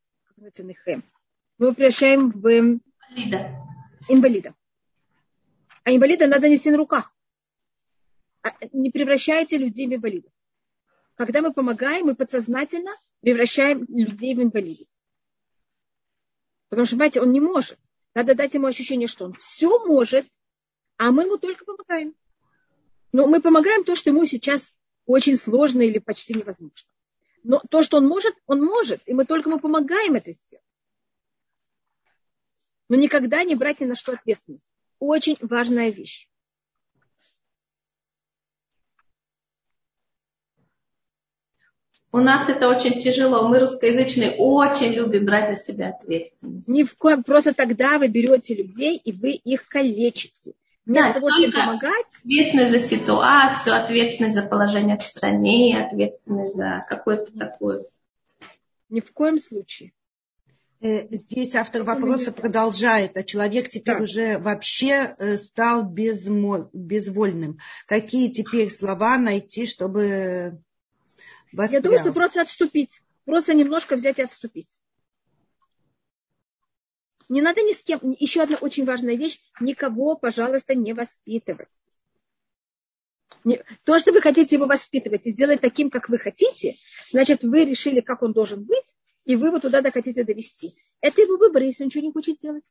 Speaker 2: мы его превращаем в инвалида. Инвалида. А инвалида надо нести на руках. А не превращайте людей в инвалидов. Когда мы помогаем, мы подсознательно превращаем людей в инвалидов. Потому что, понимаете, он не может. Надо дать ему ощущение, что он все может, а мы ему только помогаем. Но мы помогаем то, что ему сейчас очень сложно или почти невозможно. Но то, что он может, он может, и мы только ему помогаем это сделать. Но никогда не брать ни на что ответственность. Очень важная вещь.
Speaker 1: У нас это очень тяжело. Мы русскоязычные очень любим брать на себя ответственность.
Speaker 2: Ни в коем, просто тогда вы берете людей и вы их калечите.
Speaker 1: Вместо да, того, чтобы помогать. Ответственность за ситуацию, ответственность за положение в стране, ответственность за какое-то такое.
Speaker 2: Ни в коем случае.
Speaker 3: Э, здесь автор вопроса продолжает, а человек теперь да. уже вообще э, стал безвольным. Какие теперь слова найти, чтобы
Speaker 2: Воспрял. Я думаю, что просто отступить. Просто немножко взять и отступить. Не надо ни с кем. Еще одна очень важная вещь. Никого, пожалуйста, не воспитывать. То, что вы хотите его воспитывать и сделать таким, как вы хотите, значит, вы решили, как он должен быть, и вы его туда хотите довести. Это его выбор, если он ничего не хочет делать.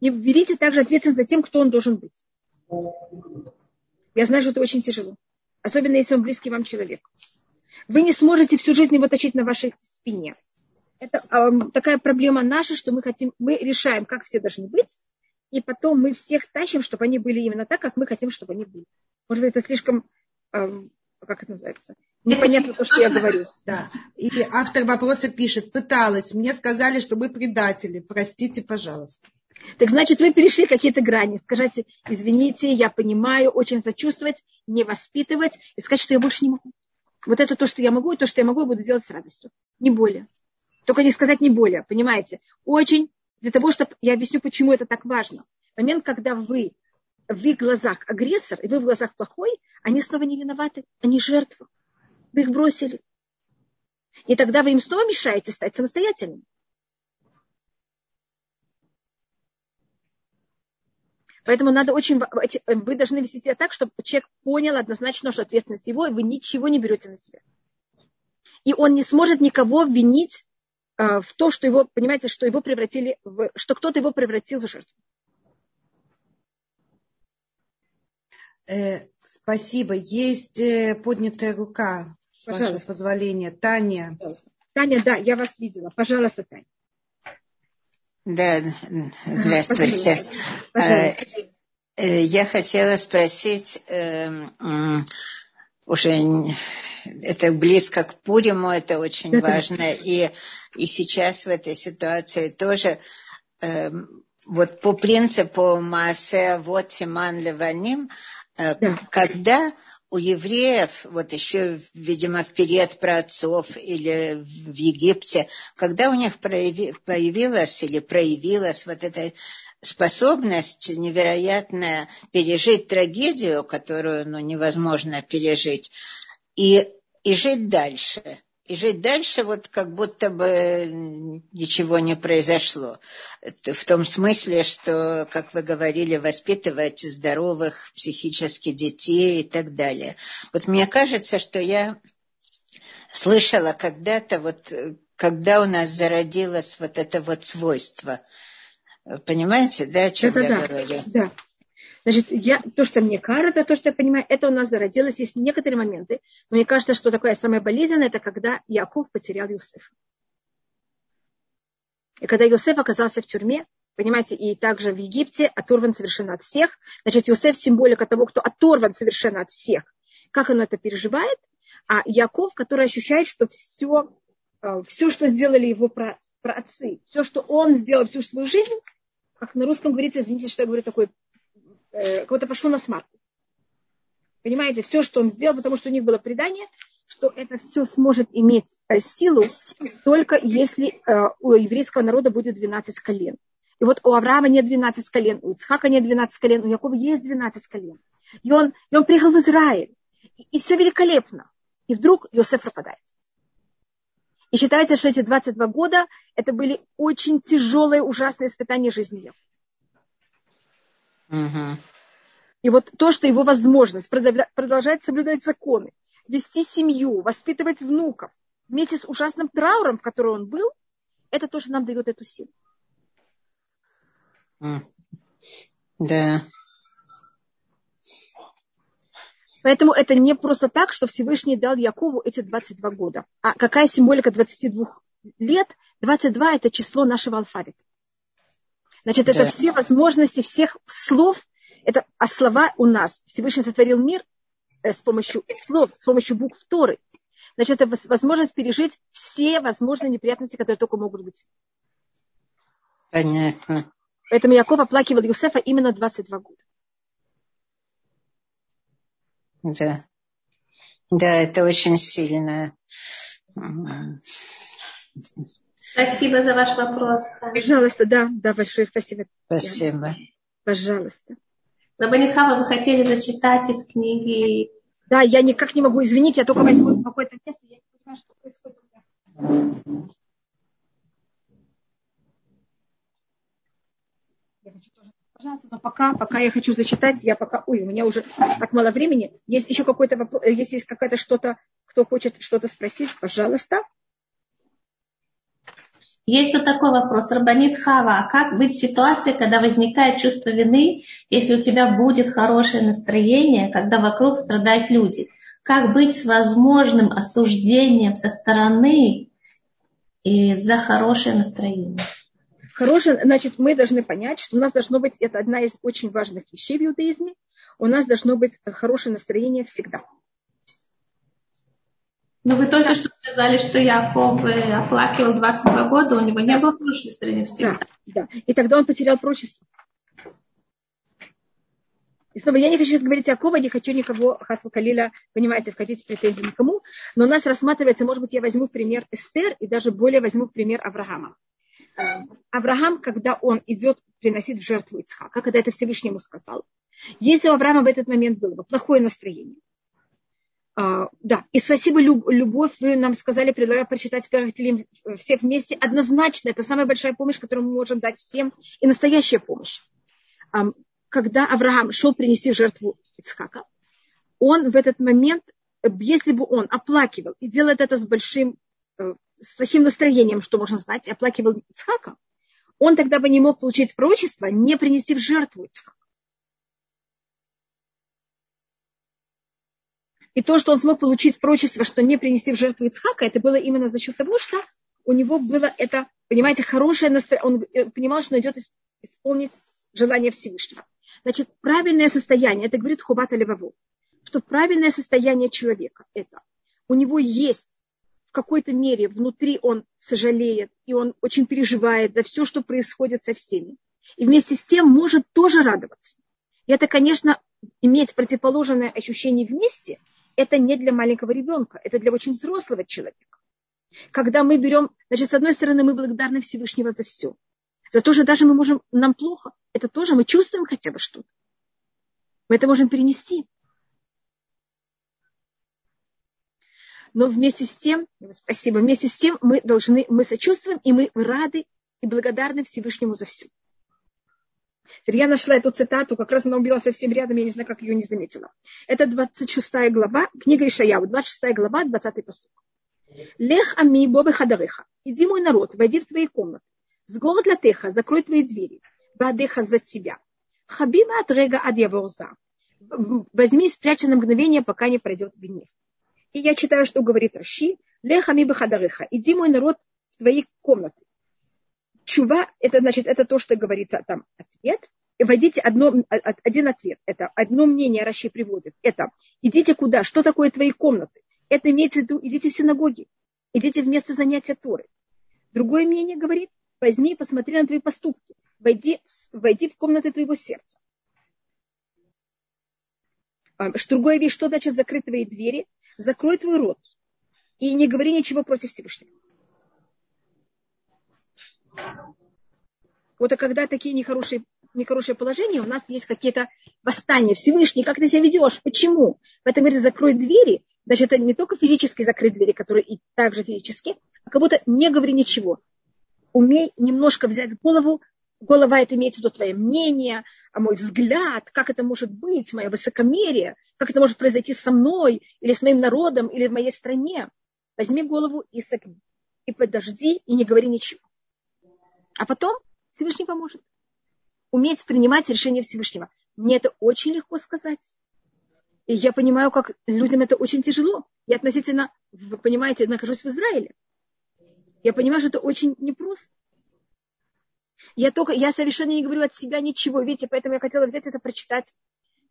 Speaker 2: Не берите также ответственность за тем, кто он должен быть. Я знаю, что это очень тяжело особенно если он близкий вам человек. Вы не сможете всю жизнь его тащить на вашей спине. Это э, такая проблема наша, что мы хотим, мы решаем, как все должны быть, и потом мы всех тащим, чтобы они были именно так, как мы хотим, чтобы они были. Может быть, это слишком, э, как это называется, непонятно то, что я говорю.
Speaker 3: Да. И автор вопроса пишет, пыталась, мне сказали, что мы предатели, простите, пожалуйста.
Speaker 2: Так значит, вы перешли какие-то грани. Скажите, извините, я понимаю, очень сочувствовать, не воспитывать и сказать, что я больше не могу. Вот это то, что я могу, и то, что я могу, я буду делать с радостью. Не более. Только не сказать не более, понимаете? Очень для того, чтобы... Я объясню, почему это так важно. Момент, когда вы в их глазах агрессор, и вы в глазах плохой, они снова не виноваты, они жертвы. Вы их бросили. И тогда вы им снова мешаете стать самостоятельными. Поэтому надо очень, вы должны вести себя так, чтобы человек понял однозначно, что ответственность его, и вы ничего не берете на себя. И он не сможет никого обвинить э, в то, что его, понимаете, что его превратили в, что кто-то его превратил в жертву.
Speaker 3: Э, спасибо. Есть э, поднятая рука, Пожалуйста. ваше позволение. Таня.
Speaker 2: Пожалуйста. Таня, да, я вас видела. Пожалуйста, Таня.
Speaker 5: Да, здравствуйте. Э, э, я хотела спросить, эм, уже это близко к Пуриму, это очень важно. И, и сейчас в этой ситуации тоже эм, вот по принципу Маасе вот Симан Леваним, э, когда у евреев, вот еще, видимо, в период праотцов или в Египте, когда у них прояви, появилась или проявилась вот эта способность невероятная пережить трагедию, которую ну, невозможно пережить, и, и жить дальше – и жить дальше, вот как будто бы ничего не произошло. В том смысле, что, как вы говорили, воспитывать здоровых психически детей и так далее. Вот мне кажется, что я слышала когда-то, вот, когда у нас зародилось вот это вот свойство. Понимаете, да, о чем
Speaker 2: да,
Speaker 5: я
Speaker 2: да,
Speaker 5: говорю?
Speaker 2: Да. Значит, я, то, что мне кажется, то, что я понимаю, это у нас зародилось. Есть некоторые моменты. Но мне кажется, что такое самое болезненное, это когда Яков потерял Юсефа. И когда Юсеф оказался в тюрьме, понимаете, и также в Египте оторван совершенно от всех. Значит, Юсеф символика того, кто оторван совершенно от всех. Как он это переживает? А Яков, который ощущает, что все, э, все что сделали его про, про отцы, все, что он сделал всю свою жизнь, как на русском говорится, извините, что я говорю такой, э, кого-то пошло на смарку. Понимаете, все, что он сделал, потому что у них было предание, что это все сможет иметь э, силу только если э, у еврейского народа будет 12 колен. И вот у Авраама нет 12 колен, у Ицхака нет 12 колен, у Якова есть 12 колен. И он, и он приехал в Израиль. И, и все великолепно. И вдруг Йосеф пропадает. И считается, что эти 22 года это были очень тяжелые, ужасные испытания жизни Угу. И вот то, что его возможность продолжать соблюдать законы, вести семью, воспитывать внуков, вместе с ужасным трауром, в котором он был, это тоже нам дает эту силу.
Speaker 5: Да.
Speaker 2: Поэтому это не просто так, что Всевышний дал Якову эти 22 года. А какая символика 22 лет? 22 – это число нашего алфавита. Значит, да. это все возможности всех слов, это, а слова у нас. Всевышний сотворил мир э, с помощью слов, с помощью букв Торы. Значит, это возможность пережить все возможные неприятности, которые только могут быть.
Speaker 5: Понятно.
Speaker 2: Поэтому Яков оплакивал Юсефа именно 22 года.
Speaker 5: Да. Да, это очень сильно.
Speaker 1: Спасибо за ваш вопрос.
Speaker 2: Пожалуйста, да, да, большое спасибо.
Speaker 5: Спасибо.
Speaker 2: Пожалуйста.
Speaker 1: Рабанитхава, вы хотели зачитать из книги?
Speaker 2: Да, я никак не могу, извините, я только возьму какое-то место, я не понимаю, что происходит. Я хочу тоже Пожалуйста, но пока, пока я хочу зачитать, я пока, ой, у меня уже так мало времени. Есть еще какой-то вопрос, э, если есть какая-то что-то, кто хочет что-то спросить, пожалуйста.
Speaker 1: Есть вот такой вопрос. Рабанит Хава, а как быть в ситуации, когда возникает чувство вины, если у тебя будет хорошее настроение, когда вокруг страдают люди? Как быть с возможным осуждением со стороны и за хорошее настроение?
Speaker 2: Хорошее, значит, мы должны понять, что у нас должно быть, это одна из очень важных вещей в иудаизме, у нас должно быть хорошее настроение всегда.
Speaker 1: Но вы только да. что сказали, что Яков э, оплакивал 22 года, у него не было хорошего настроения всегда.
Speaker 2: Да, да. И тогда он потерял прочество. И снова, я не хочу сейчас говорить Якова, не хочу никого, Хасва Калиля, понимаете, входить в претензии никому, но у нас рассматривается, может быть, я возьму пример Эстер и даже более возьму пример Авраама. Авраам, когда он идет приносить в жертву Ицхака, когда это Всевышнему сказал, если у Авраама в этот момент было плохое настроение, да, и спасибо, любовь, вы нам сказали, предлагаю прочитать первых Телим все вместе. Однозначно, это самая большая помощь, которую мы можем дать всем, и настоящая помощь. Um, когда Авраам шел принести жертву Ицхака, он в этот момент, если бы он оплакивал и делал это с большим э, с плохим настроением, что можно знать, оплакивал Ицхака, он тогда бы не мог получить пророчество, не принести в жертву Ицхака. И то, что он смог получить пророчество, что не принести в жертву Ицхака, это было именно за счет того, что у него было это, понимаете, хорошее настроение. Он э, понимал, что он идет исполнить желание Всевышнего. Значит, правильное состояние, это говорит Хубата Леваво, что правильное состояние человека – это у него есть в какой-то мере внутри он сожалеет, и он очень переживает за все, что происходит со всеми. И вместе с тем может тоже радоваться. И это, конечно, иметь противоположное ощущение вместе, это не для маленького ребенка, это для очень взрослого человека. Когда мы берем, значит, с одной стороны, мы благодарны Всевышнего за все. За то, что даже мы можем, нам плохо, это тоже мы чувствуем хотя бы что-то. Мы это можем перенести. но вместе с тем, спасибо, вместе с тем мы должны, мы сочувствуем, и мы рады и благодарны Всевышнему за все. Я нашла эту цитату, как раз она убила совсем рядом, я не знаю, как ее не заметила. Это 26 глава, книга Ишаяу, 26 глава, 20 посыл. Лех ами бобы хадареха. Иди, мой народ, войди в твои комнаты. С голод латеха, закрой твои двери. Бадеха за тебя. Хабима от рега ад Возьми спрячь на мгновение, пока не пройдет гнев. И я читаю, что говорит Раши. Лехами бахадарыха. Иди, мой народ, в твои комнаты. Чува, это значит, это то, что говорит там ответ. И вводите одно, один ответ. Это одно мнение Раши приводит. Это идите куда? Что такое твои комнаты? Это имеется в виду, идите в синагоги, идите в место занятия Торы. Другое мнение говорит, возьми и посмотри на твои поступки, войди, войди в комнаты твоего сердца. А, другое вещь, что значит закрыть твои двери? Закрой твой рот и не говори ничего против Всевышнего. Вот а когда такие нехорошие, нехорошие положения, у нас есть какие-то восстания. Всевышний, как ты себя ведешь? Почему? Поэтому говорит, закрой двери. Даже это не только физически закрыть двери, которые и также физически, а как будто не говори ничего. Умей немножко взять голову. Голова это имеется в виду твое мнение, а мой взгляд, как это может быть, мое высокомерие, как это может произойти со мной, или с моим народом, или в моей стране. Возьми голову и согни. И подожди, и не говори ничего. А потом Всевышний поможет. Уметь принимать решения Всевышнего. Мне это очень легко сказать. И я понимаю, как людям это очень тяжело. Я относительно, вы понимаете, нахожусь в Израиле. Я понимаю, что это очень непросто. Я, только, я совершенно не говорю от себя ничего. Видите, поэтому я хотела взять это, прочитать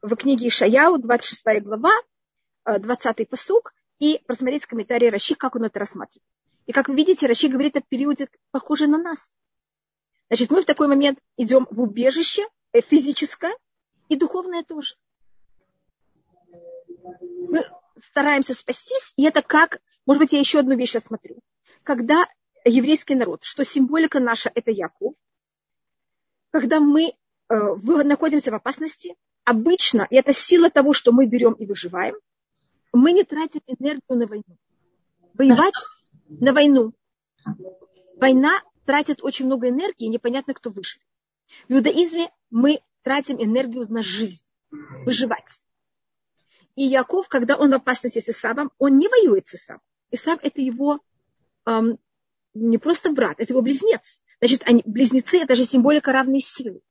Speaker 2: в книге Ишаяу, 26 глава, 20 э, посук, и просмотреть комментарии Раши, как он это рассматривает. И как вы видите, Раши говорит о периоде, похожий на нас. Значит, мы в такой момент идем в убежище э, физическое и духовное тоже. Мы стараемся спастись, и это как, может быть, я еще одну вещь осмотрю. Когда еврейский народ, что символика наша – это Яков, когда мы э, находимся в опасности, обычно, и это сила того, что мы берем и выживаем, мы не тратим энергию на войну. Воевать на войну. Война тратит очень много энергии, и непонятно, кто выживет. В иудаизме мы тратим энергию на жизнь, выживать. И Яков, когда он в опасности с Исавом, он не воюет с Исавом. Исав – это его эм, не просто брат, это его близнец. Значит, они, близнецы – это же символика равной силы.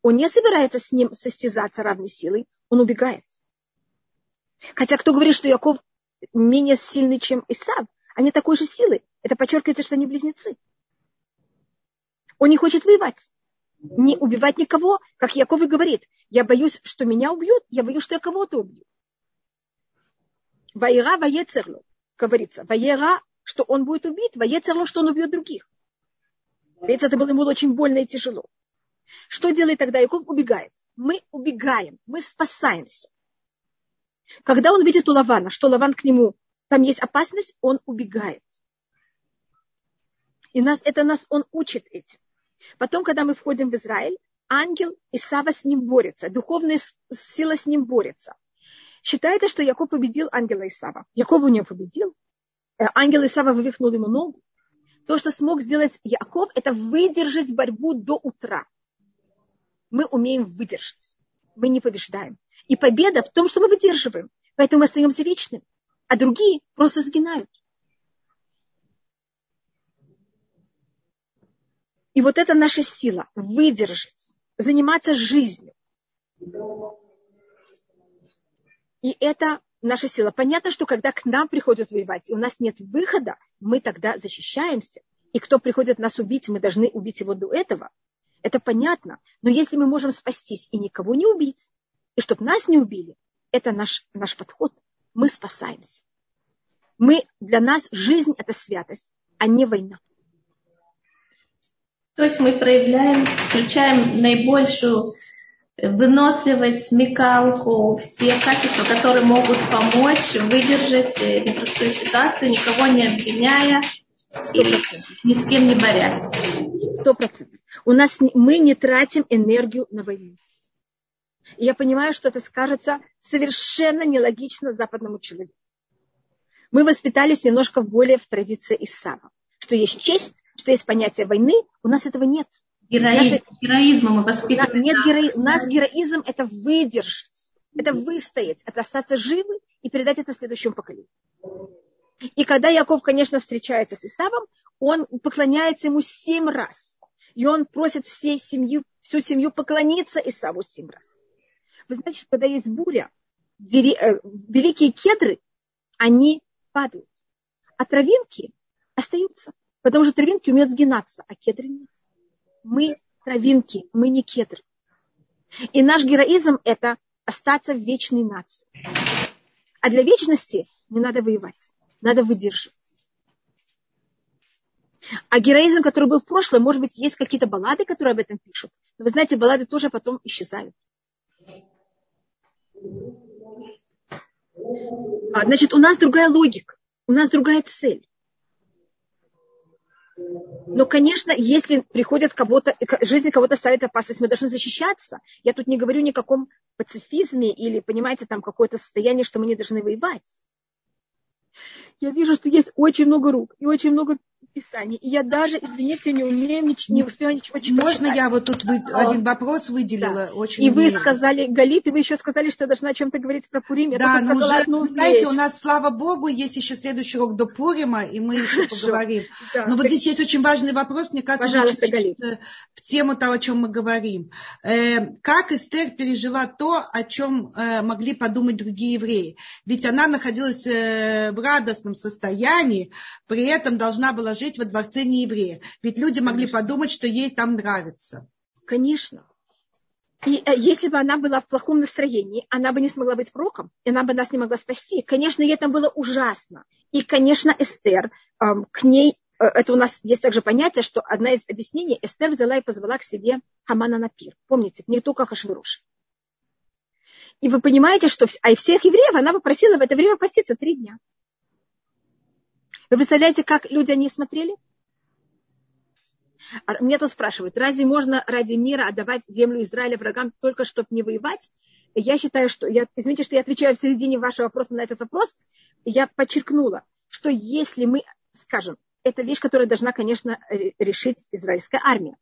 Speaker 2: Он не собирается с ним состязаться равной силой, он убегает. Хотя кто говорит, что Яков менее сильный, чем Исав, они такой же силы. Это подчеркивается, что они близнецы. Он не хочет воевать. Не убивать никого, как Яков и говорит. Я боюсь, что меня убьют, я боюсь, что я кого-то убью. Ваера воецерлу, говорится. Ваера, что он будет убит, воецерлу, что он убьет других. Ведь это было ему очень больно и тяжело. Что делает тогда Яков? Убегает. Мы убегаем, мы спасаемся. Когда он видит у Лавана, что Лаван к нему, там есть опасность, он убегает. И нас, это нас он учит этим. Потом, когда мы входим в Израиль, ангел Исава с ним борется, духовная сила с ним борется. Считается, что Яков победил ангела Исава. Яков у него победил. Э, ангел Исава вывихнул ему ногу. То, что смог сделать Яков, это выдержать борьбу до утра. Мы умеем выдержать. Мы не побеждаем. И победа в том, что мы выдерживаем. Поэтому мы остаемся вечными. А другие просто сгинают. И вот это наша сила – выдержать, заниматься жизнью. И это наша сила. Понятно, что когда к нам приходят воевать, и у нас нет выхода, мы тогда защищаемся. И кто приходит нас убить, мы должны убить его до этого. Это понятно. Но если мы можем спастись и никого не убить, и чтобы нас не убили, это наш, наш подход. Мы спасаемся. Мы, для нас жизнь – это святость, а не война.
Speaker 1: То есть мы проявляем, включаем наибольшую выносливость, смекалку, все качества, которые могут помочь выдержать непростую ситуацию, никого не обвиняя и ни с кем не борясь.
Speaker 2: Сто процентов. У нас мы не тратим энергию на войну. И я понимаю, что это скажется совершенно нелогично западному человеку. Мы воспитались немножко более в традиции Исава что есть честь, что есть понятие войны, у нас этого нет.
Speaker 1: Героизм, Наши... Героизма мы воспитываем.
Speaker 2: Нет герои... У нас героизм – это выдержать, это выстоять, это остаться живы и передать это следующему поколению. И когда Яков, конечно, встречается с Исавом, он поклоняется ему семь раз. И он просит всей семью, всю семью поклониться Исаву семь раз. Вы знаете, когда есть буря, дери, э, великие кедры, они падают. А травинки остаются. Потому что травинки умеют сгинаться, а кедры нет. Мы травинки, мы не кедры. И наш героизм – это остаться в вечной нации. А для вечности не надо воевать, надо выдерживать. А героизм, который был в прошлом, может быть, есть какие-то баллады, которые об этом пишут. Но вы знаете, баллады тоже потом исчезают. А, значит, у нас другая логика, у нас другая цель. Но, конечно, если приходят кого-то, жизнь кого-то ставит опасность, мы должны защищаться. Я тут не говорю ни о каком пацифизме или, понимаете, там какое-то состояние, что мы не должны воевать. Я вижу, что есть очень много рук и очень много Писаний. И я даже, извините, не умею, не, не успеваю ничего читать.
Speaker 3: Можно я вот тут вы, один вопрос выделила?
Speaker 2: Да. Очень и вы сказали, Галит, и вы еще сказали, что я должна о чем-то говорить про Пурим. Я
Speaker 3: да, но уже, знаете, у нас, слава Богу, есть еще следующий урок до Пурима, и мы еще поговорим. Да, но вот здесь есть очень важный вопрос, мне кажется,
Speaker 2: Пожалуйста, Галит.
Speaker 3: в тему того, о чем мы говорим. Э, как Эстер пережила то, о чем э, могли подумать другие евреи? Ведь она находилась э, в радостном состоянии, при этом должна была жить во дворце нееврея. Ведь люди могли Конечно. подумать, что ей там нравится.
Speaker 2: Конечно. И э, если бы она была в плохом настроении, она бы не смогла быть пророком, и она бы нас не могла спасти. Конечно, ей там было ужасно. И, конечно, Эстер, э, к ней, э, это у нас есть также понятие, что одна из объяснений, Эстер взяла и позвала к себе Хамана на пир. Помните, не только Хашвируш. И вы понимаете, что а и всех евреев она попросила в это время поститься три дня. Вы представляете, как люди они смотрели? А мне тут спрашивают, разве можно ради мира отдавать землю Израиля врагам только чтобы не воевать? Я считаю, что, я, извините, что я отвечаю в середине вашего вопроса на этот вопрос, я подчеркнула, что если мы, скажем, это вещь, которая должна, конечно, решить израильская армия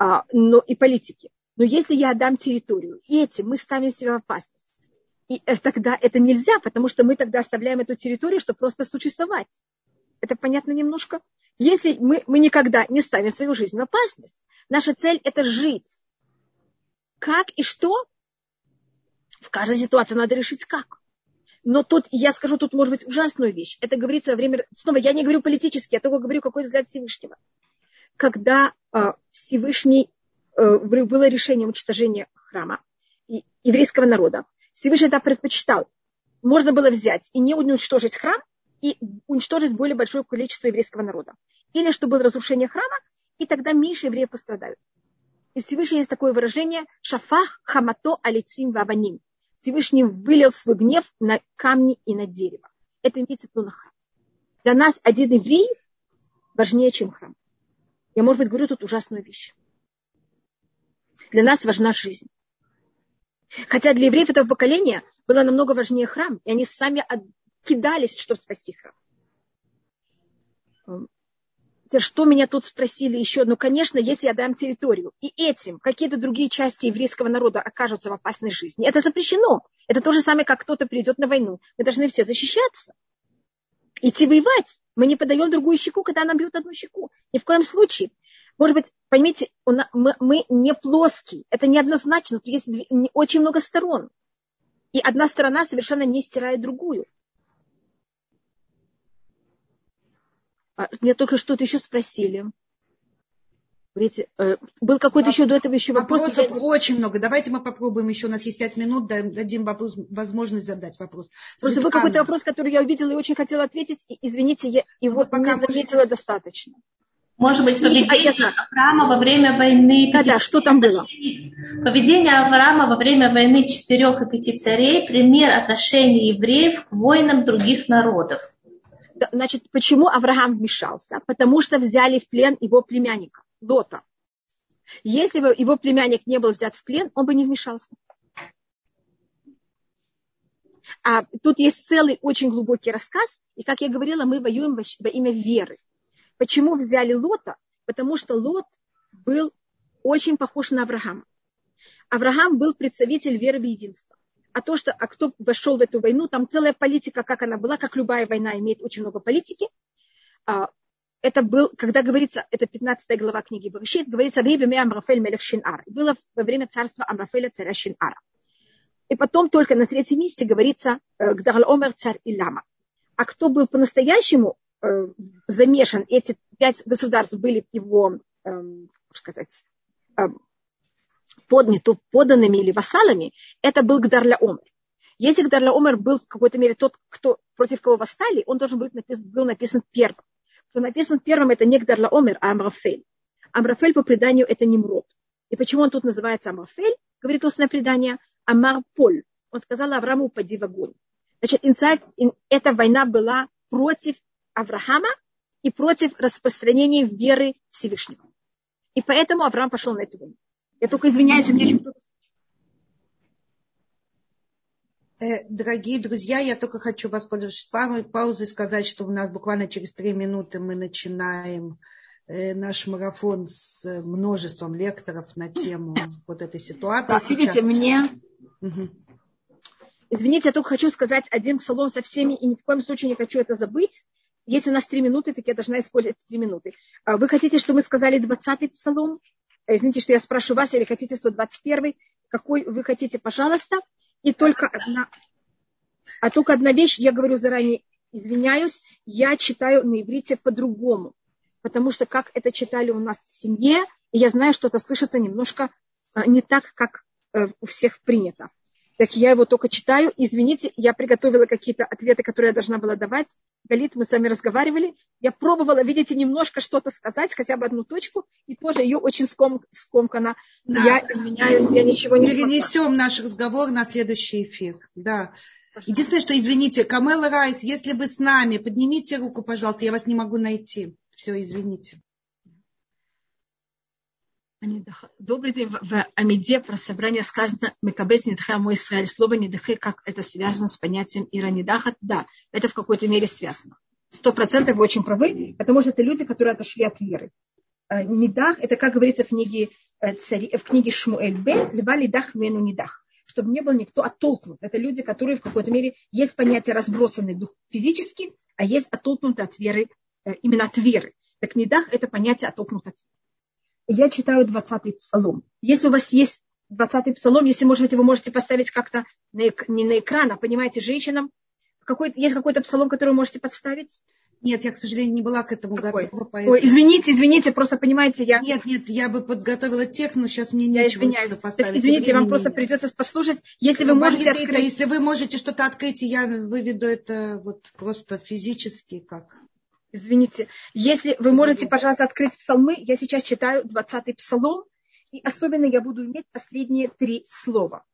Speaker 2: а, но и политики. Но если я отдам территорию, и этим мы ставим себя в опасность, и э, тогда это нельзя, потому что мы тогда оставляем эту территорию, чтобы просто существовать. Это понятно немножко? Если мы, мы никогда не ставим свою жизнь в опасность, наша цель – это жить. Как и что? В каждой ситуации надо решить как. Но тут, я скажу тут, может быть, ужасную вещь. Это говорится во время... Снова, я не говорю политически, я только говорю, какой взгляд Всевышнего. Когда э, Всевышний... Э, было решение уничтожения храма и еврейского народа, Всевышний это предпочитал. Можно было взять и не уничтожить храм, и уничтожить более большое количество еврейского народа. Или чтобы было разрушение храма, и тогда меньше евреев пострадают. И Всевышний есть такое выражение «шафах хамато алицим ваваним». Всевышний вылил свой гнев на камни и на дерево. Это имеется в виду храм. Для нас один еврей важнее, чем храм. Я, может быть, говорю тут ужасную вещь. Для нас важна жизнь. Хотя для евреев этого поколения было намного важнее храм, и они сами кидались, чтобы спасти храм. Что меня тут спросили еще? Ну, конечно, если я дам территорию, и этим какие-то другие части еврейского народа окажутся в опасной жизни, это запрещено. Это то же самое, как кто-то придет на войну. Мы должны все защищаться. Идти воевать. Мы не подаем другую щеку, когда нам бьют одну щеку. Ни в коем случае. Может быть, поймите, мы не плоские. Это неоднозначно. Тут есть очень много сторон. И одна сторона совершенно не стирает другую. А, мне только что-то еще спросили. Говорите, э, был какой-то еще до этого еще вопрос.
Speaker 3: Вопросов я... очень много. Давайте мы попробуем еще, у нас есть пять минут, дадим вопрос, возможность задать вопрос.
Speaker 2: Просто был какой-то вопрос, который я увидела и очень хотела ответить. И, извините, я его вот пока не заметила достаточно.
Speaker 1: Может быть, поведение Авраама во время войны...
Speaker 2: Да, да, что там было?
Speaker 1: Поведение Авраама во время войны четырех и пяти царей – пример отношения евреев к воинам других народов.
Speaker 2: Значит, почему Авраам вмешался? Потому что взяли в плен его племянника, Лота. Если бы его племянник не был взят в плен, он бы не вмешался. А тут есть целый очень глубокий рассказ, и, как я говорила, мы воюем во имя веры. Почему взяли Лота? Потому что Лот был очень похож на Авраама. Авраам был представитель веры в единство а то, что, а кто вошел в эту войну, там целая политика, как она была, как любая война имеет очень много политики. А, это был, когда говорится, это 15 глава книги Барышит, говорится, время Амрафель Мелех Шинар. Было во время царства Амрафеля царя Шинара. И потом только на третьем месте говорится э, Гдал Омер царь Илама. А кто был по-настоящему э, замешан, эти пять государств были его, э, сказать, э, подняту поданными или вассалами, это был Гдарля Омер. Если Гдарлаомер был в какой-то мере тот, кто, против кого восстали, он должен быть написан, был написан первым. Кто написан первым, это не Гдарлаомер, а Амрафель. Амрафель по преданию это Немрод. И почему он тут называется Амрафель? Говорит устное предание. Амарполь. Он сказал Аврааму, упади в огонь. Значит, инсайт, эта война была против Авраама и против распространения веры Всевышнего. И поэтому Авраам пошел на эту войну. Я только извиняюсь, у меня еще кто-то
Speaker 3: э, Дорогие друзья, я только хочу воспользоваться паузой сказать, что у нас буквально через три минуты мы начинаем э, наш марафон с множеством лекторов на тему вот этой ситуации.
Speaker 2: Да, видите, мне... Угу. Извините, я только хочу сказать один псалом со всеми, и ни в коем случае не хочу это забыть. Если у нас три минуты, так я должна использовать три минуты. А вы хотите, чтобы мы сказали двадцатый псалом? А, извините, что я спрашиваю вас, или хотите 121? Какой вы хотите, пожалуйста. И только одна, а только одна вещь, я говорю заранее, извиняюсь, я читаю на иврите по-другому. Потому что как это читали у нас в семье, и я знаю, что это слышится немножко а, не так, как э, у всех принято так я его только читаю. Извините, я приготовила какие-то ответы, которые я должна была давать. Галит, мы с вами разговаривали. Я пробовала, видите, немножко что-то сказать, хотя бы одну точку, и тоже ее очень ском, скомкана. Да. Я извиняюсь, я ничего не
Speaker 3: Перенесем смогла. наш разговор на следующий эфир. Да. Пожалуйста. Единственное, что, извините, Камела Райс, если вы с нами, поднимите руку, пожалуйста, я вас не могу найти. Все, извините.
Speaker 2: Добрый день. В Амиде про собрание сказано «Мекабец недха мой Израиль». Слово недахе, как это связано с понятием иранидахат? Да, это в какой-то мере связано. Сто процентов вы очень правы, потому что это люди, которые отошли от веры. Э, нидах, это, как говорится в книге, э, цари, в книге Шмуэль Б, либо лидах мену нидах чтобы не был никто оттолкнут. Это люди, которые в какой-то мере есть понятие разбросанный дух физически, а есть оттолкнуты от веры, э, именно от веры. Так недах – это понятие оттолкнут от веры я читаю 20-й псалом. Если у вас есть 20-й псалом, если, может быть, вы можете поставить как-то на, не на экран, а, понимаете, женщинам, какой, есть какой-то псалом, который вы можете подставить?
Speaker 3: Нет, я, к сожалению, не была к этому Какой? готова.
Speaker 2: Поэтому... Ой, извините, извините, просто понимаете, я...
Speaker 3: Нет, нет, я бы подготовила текст, но сейчас мне я нечего
Speaker 2: извиняюсь. поставить. Извините, вам просто придется послушать. Если вы можете
Speaker 3: открыть... Если вы можете что-то открыть, я выведу это вот просто физически как.
Speaker 2: Извините, если вы можете, пожалуйста, открыть псалмы, я сейчас читаю 20-й псалом, и особенно я буду иметь последние три слова.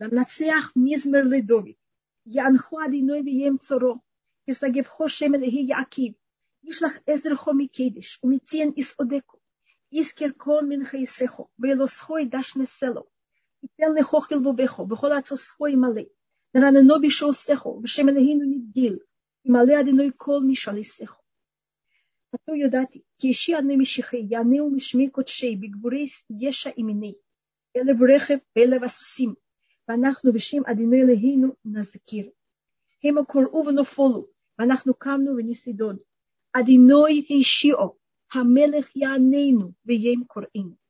Speaker 2: למנצח מזמר לדוד, יענכו אדינוי ויהם צורו, יסגבכו שם אלוהי יעקיב, ישלח עזרכו מקדש, ומציין יסעודקו, יזכר כל מנחייסכו, ואלוסכו ידש נסלו, ייתן לכו חלבובכו, וכל עצוסכו ימלא, נרננו בשעוסכו, ושם אלוהינו נבדיל, ימלא אדינוי כל משליסך. עתו ידעתי, כי אישי ענה משיחי, יענהו משמי קודשי, בגבורי ישע ימיני, אלה ברכב ואלה הסוסים, ואנחנו בשם אדינוי אלוהינו נזכיר. הם קראו ונפולו, ואנחנו קמנו וניסידון. אדינוי השיעו, המלך יעננו, וים קוראינו.